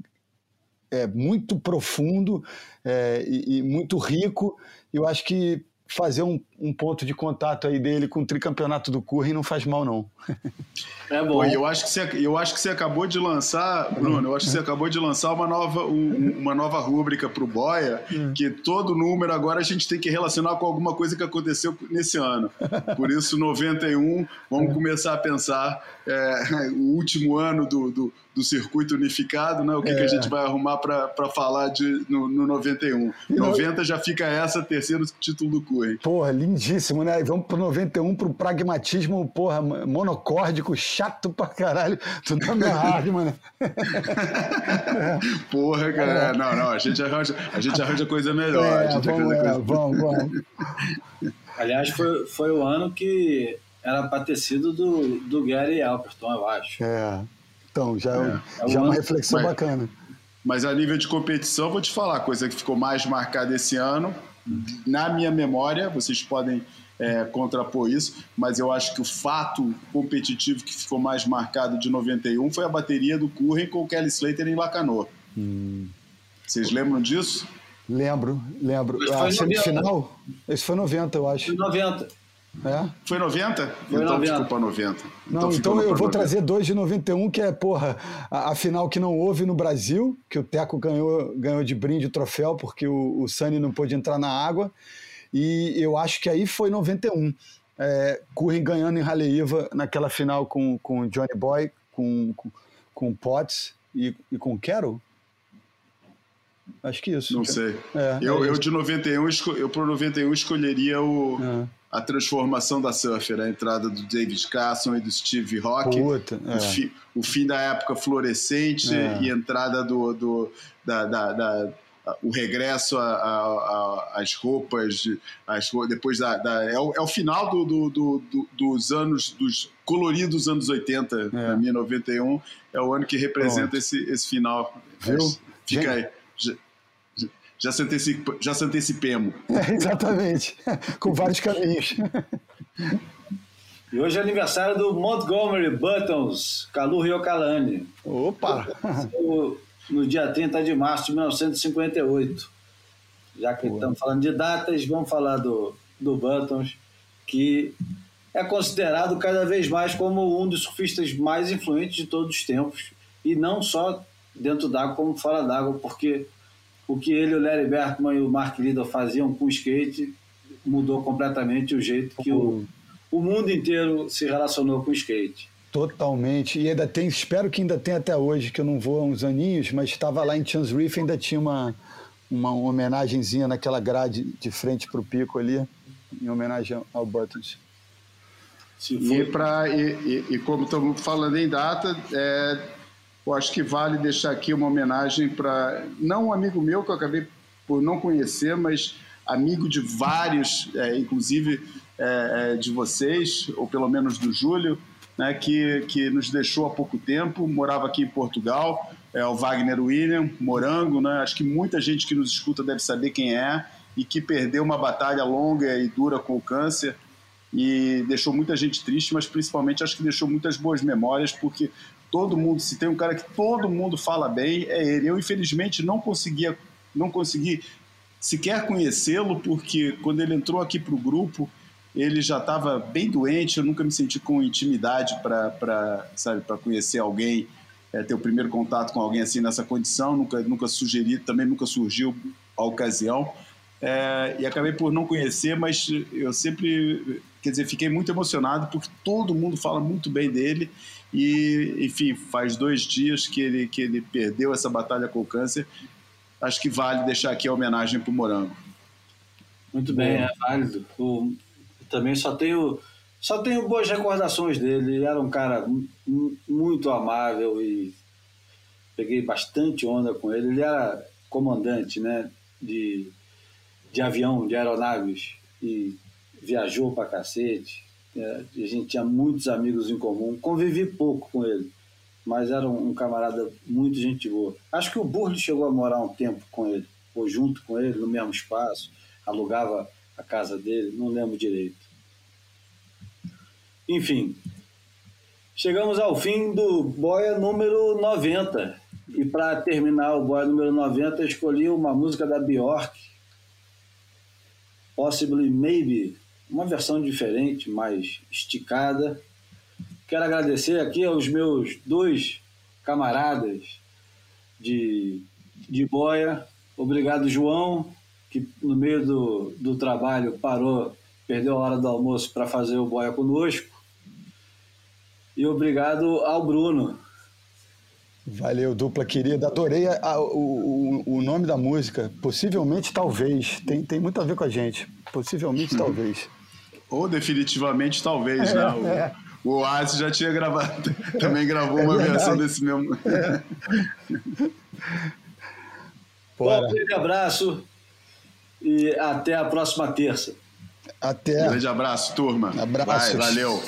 é, muito profundo é, e, e, muito rico. Eu acho que fazer um, um, ponto de contato aí dele com o tricampeonato do Curry não faz mal, não.
É bom. Pô, eu, acho que você, eu acho que você acabou de lançar, Bruno, eu acho que você acabou de lançar uma nova, um, uma nova rúbrica para o Boia, hum. que todo número agora a gente tem que relacionar com alguma coisa que aconteceu nesse ano. Por isso, 91, vamos começar a pensar é, o último ano do, do do circuito unificado, né? O que, é. que a é. gente vai arrumar para falar de, no, no 91. E 90 já fica essa, terceiro título do Curry.
Porra, lindíssimo, né? Vamos pro 91, pro pragmatismo, porra, monocórdico, chato pra caralho. Tudo na minha arma, né?
porra, cara. É. Não, não, a gente arranja, a gente arranja coisa melhor. É,
vamos,
coisa...
É, vamos, vamos.
Aliás, foi, foi o ano que era para ter sido do, do Gary Alperton, eu acho.
É. Então, já é, é já é uma reflexão mas, bacana.
Mas a nível de competição, vou te falar, a coisa que ficou mais marcada esse ano, na minha memória, vocês podem é, contrapor isso, mas eu acho que o fato competitivo que ficou mais marcado de 91 foi a bateria do Curren com o Kelly Slater em Lacanô. Hum. Vocês lembram disso?
Lembro, lembro. A semifinal? Esse foi 90, eu acho.
Foi 90.
É?
Foi 90? Foi então 90. ficou 90.
Não, então, então eu vou 90. trazer dois de 91, que é, porra, a, a, final que não houve no Brasil, que o Teco ganhou, ganhou de brinde o troféu, porque o, o Sani não pôde entrar na água. E eu acho que aí foi 91. É, Curry ganhando em Raleiva naquela final com, com Johnny Boy, com, com, com Potts e, e com Carol. Acho que isso.
Não sei. É, eu, é eu de 91, eu pro 91 escolheria o. É a transformação da Surfer, a entrada do David Carson e do Steve Rock,
Puta,
é. o, fi, o, fim da época fluorescente é. e entrada do, do da, da, da o regresso às roupas, as, depois da, da é, o, é, o, final do, do, do, dos anos, dos coloridos anos 80, é. na minha 91, é o ano que representa esse, esse final.
Viu?
Fica aí. Já se, antecipa, já se antecipemos.
É, exatamente, com vários caminhos.
E hoje é aniversário do Montgomery Buttons, Kalu Ryokalani.
Opa!
No dia 30 de março de 1958. Já que Boa. estamos falando de datas, vamos falar do, do Buttons, que é considerado cada vez mais como um dos surfistas mais influentes de todos os tempos. E não só dentro d'água, como fora d'água, porque o que ele, o Larry Bertman e o Mark Liddell faziam com o skate mudou completamente o jeito que o, o mundo inteiro se relacionou com o skate.
Totalmente. E ainda tem, espero que ainda tenha até hoje, que eu não vou há uns aninhos, mas estava lá em Chance Reef ainda tinha uma, uma homenagenzinha naquela grade de frente para o pico ali, em homenagem ao Buttons.
E, pra, e, e, e, como estamos falando em data, é, eu acho que vale deixar aqui uma homenagem para, não um amigo meu que eu acabei por não conhecer, mas amigo de vários, é, inclusive é, é de vocês, ou pelo menos do Júlio, né, que, que nos deixou há pouco tempo, morava aqui em Portugal, é o Wagner William, Morango, né, acho que muita gente que nos escuta deve saber quem é, e que perdeu uma batalha longa e dura com o câncer, e deixou muita gente triste, mas principalmente acho que deixou muitas boas memórias, porque todo mundo, se tem um cara que todo mundo fala bem, é ele. Eu, infelizmente, não conseguia, não consegui sequer conhecê-lo, porque quando ele entrou aqui para o grupo, ele já estava bem doente, eu nunca me senti com intimidade para conhecer alguém, é, ter o primeiro contato com alguém assim nessa condição, nunca, nunca sugeri, também nunca surgiu a ocasião. É, e acabei por não conhecer, mas eu sempre, quer dizer, fiquei muito emocionado porque todo mundo fala muito bem dele e, enfim, faz dois dias que ele, que ele perdeu essa batalha com o câncer. Acho que vale deixar aqui a homenagem para o Morango.
Muito bem, é válido. Eu também só tenho, só tenho boas recordações dele. Ele era um cara muito amável e peguei bastante onda com ele. Ele era comandante né, de de avião, de aeronaves, e viajou pra cacete. É, a gente tinha muitos amigos em comum. Convivi pouco com ele, mas era um, um camarada muito gente boa. Acho que o Burley chegou a morar um tempo com ele, ou junto com ele, no mesmo espaço, alugava a casa dele, não lembro direito. Enfim, chegamos ao fim do Boia número 90. E para terminar o Boia número 90, escolhi uma música da Bjork, Possibly Maybe, uma versão diferente, mais esticada. Quero agradecer aqui aos meus dois camaradas de, de boia. Obrigado, João, que no meio do, do trabalho parou, perdeu a hora do almoço para fazer o boia conosco. E obrigado ao Bruno,
Valeu, dupla querida. Adorei a, a, o, o nome da música. Possivelmente, talvez. Tem, tem muito a ver com a gente. Possivelmente, talvez.
Ou definitivamente, talvez, né? O, é. o Oasis já tinha gravado. Também gravou é uma versão desse mesmo. É.
Bom, um grande abraço e até a próxima terça.
Até.
Um grande abraço, turma.
Abraço.
valeu.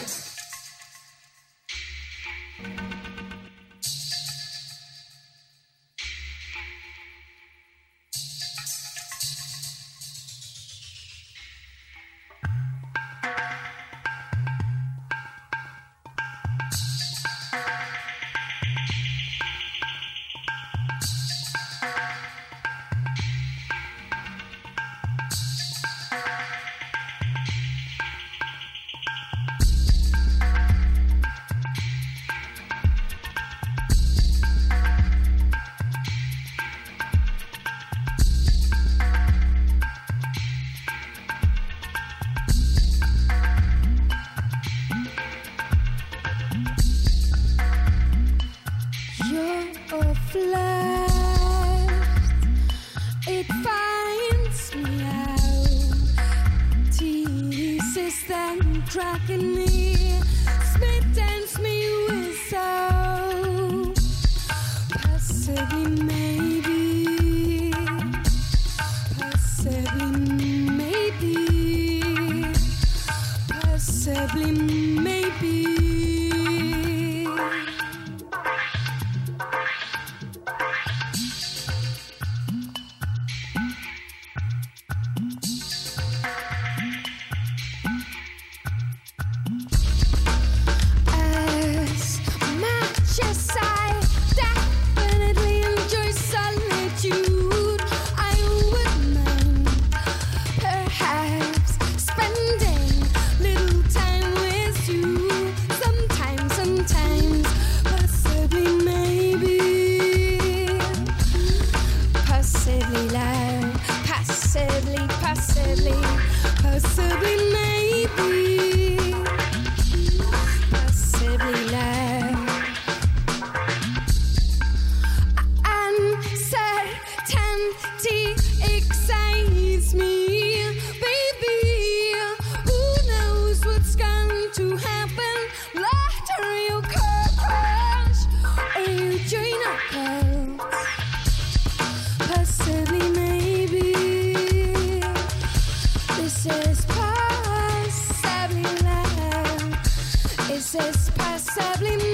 Probably, maybe.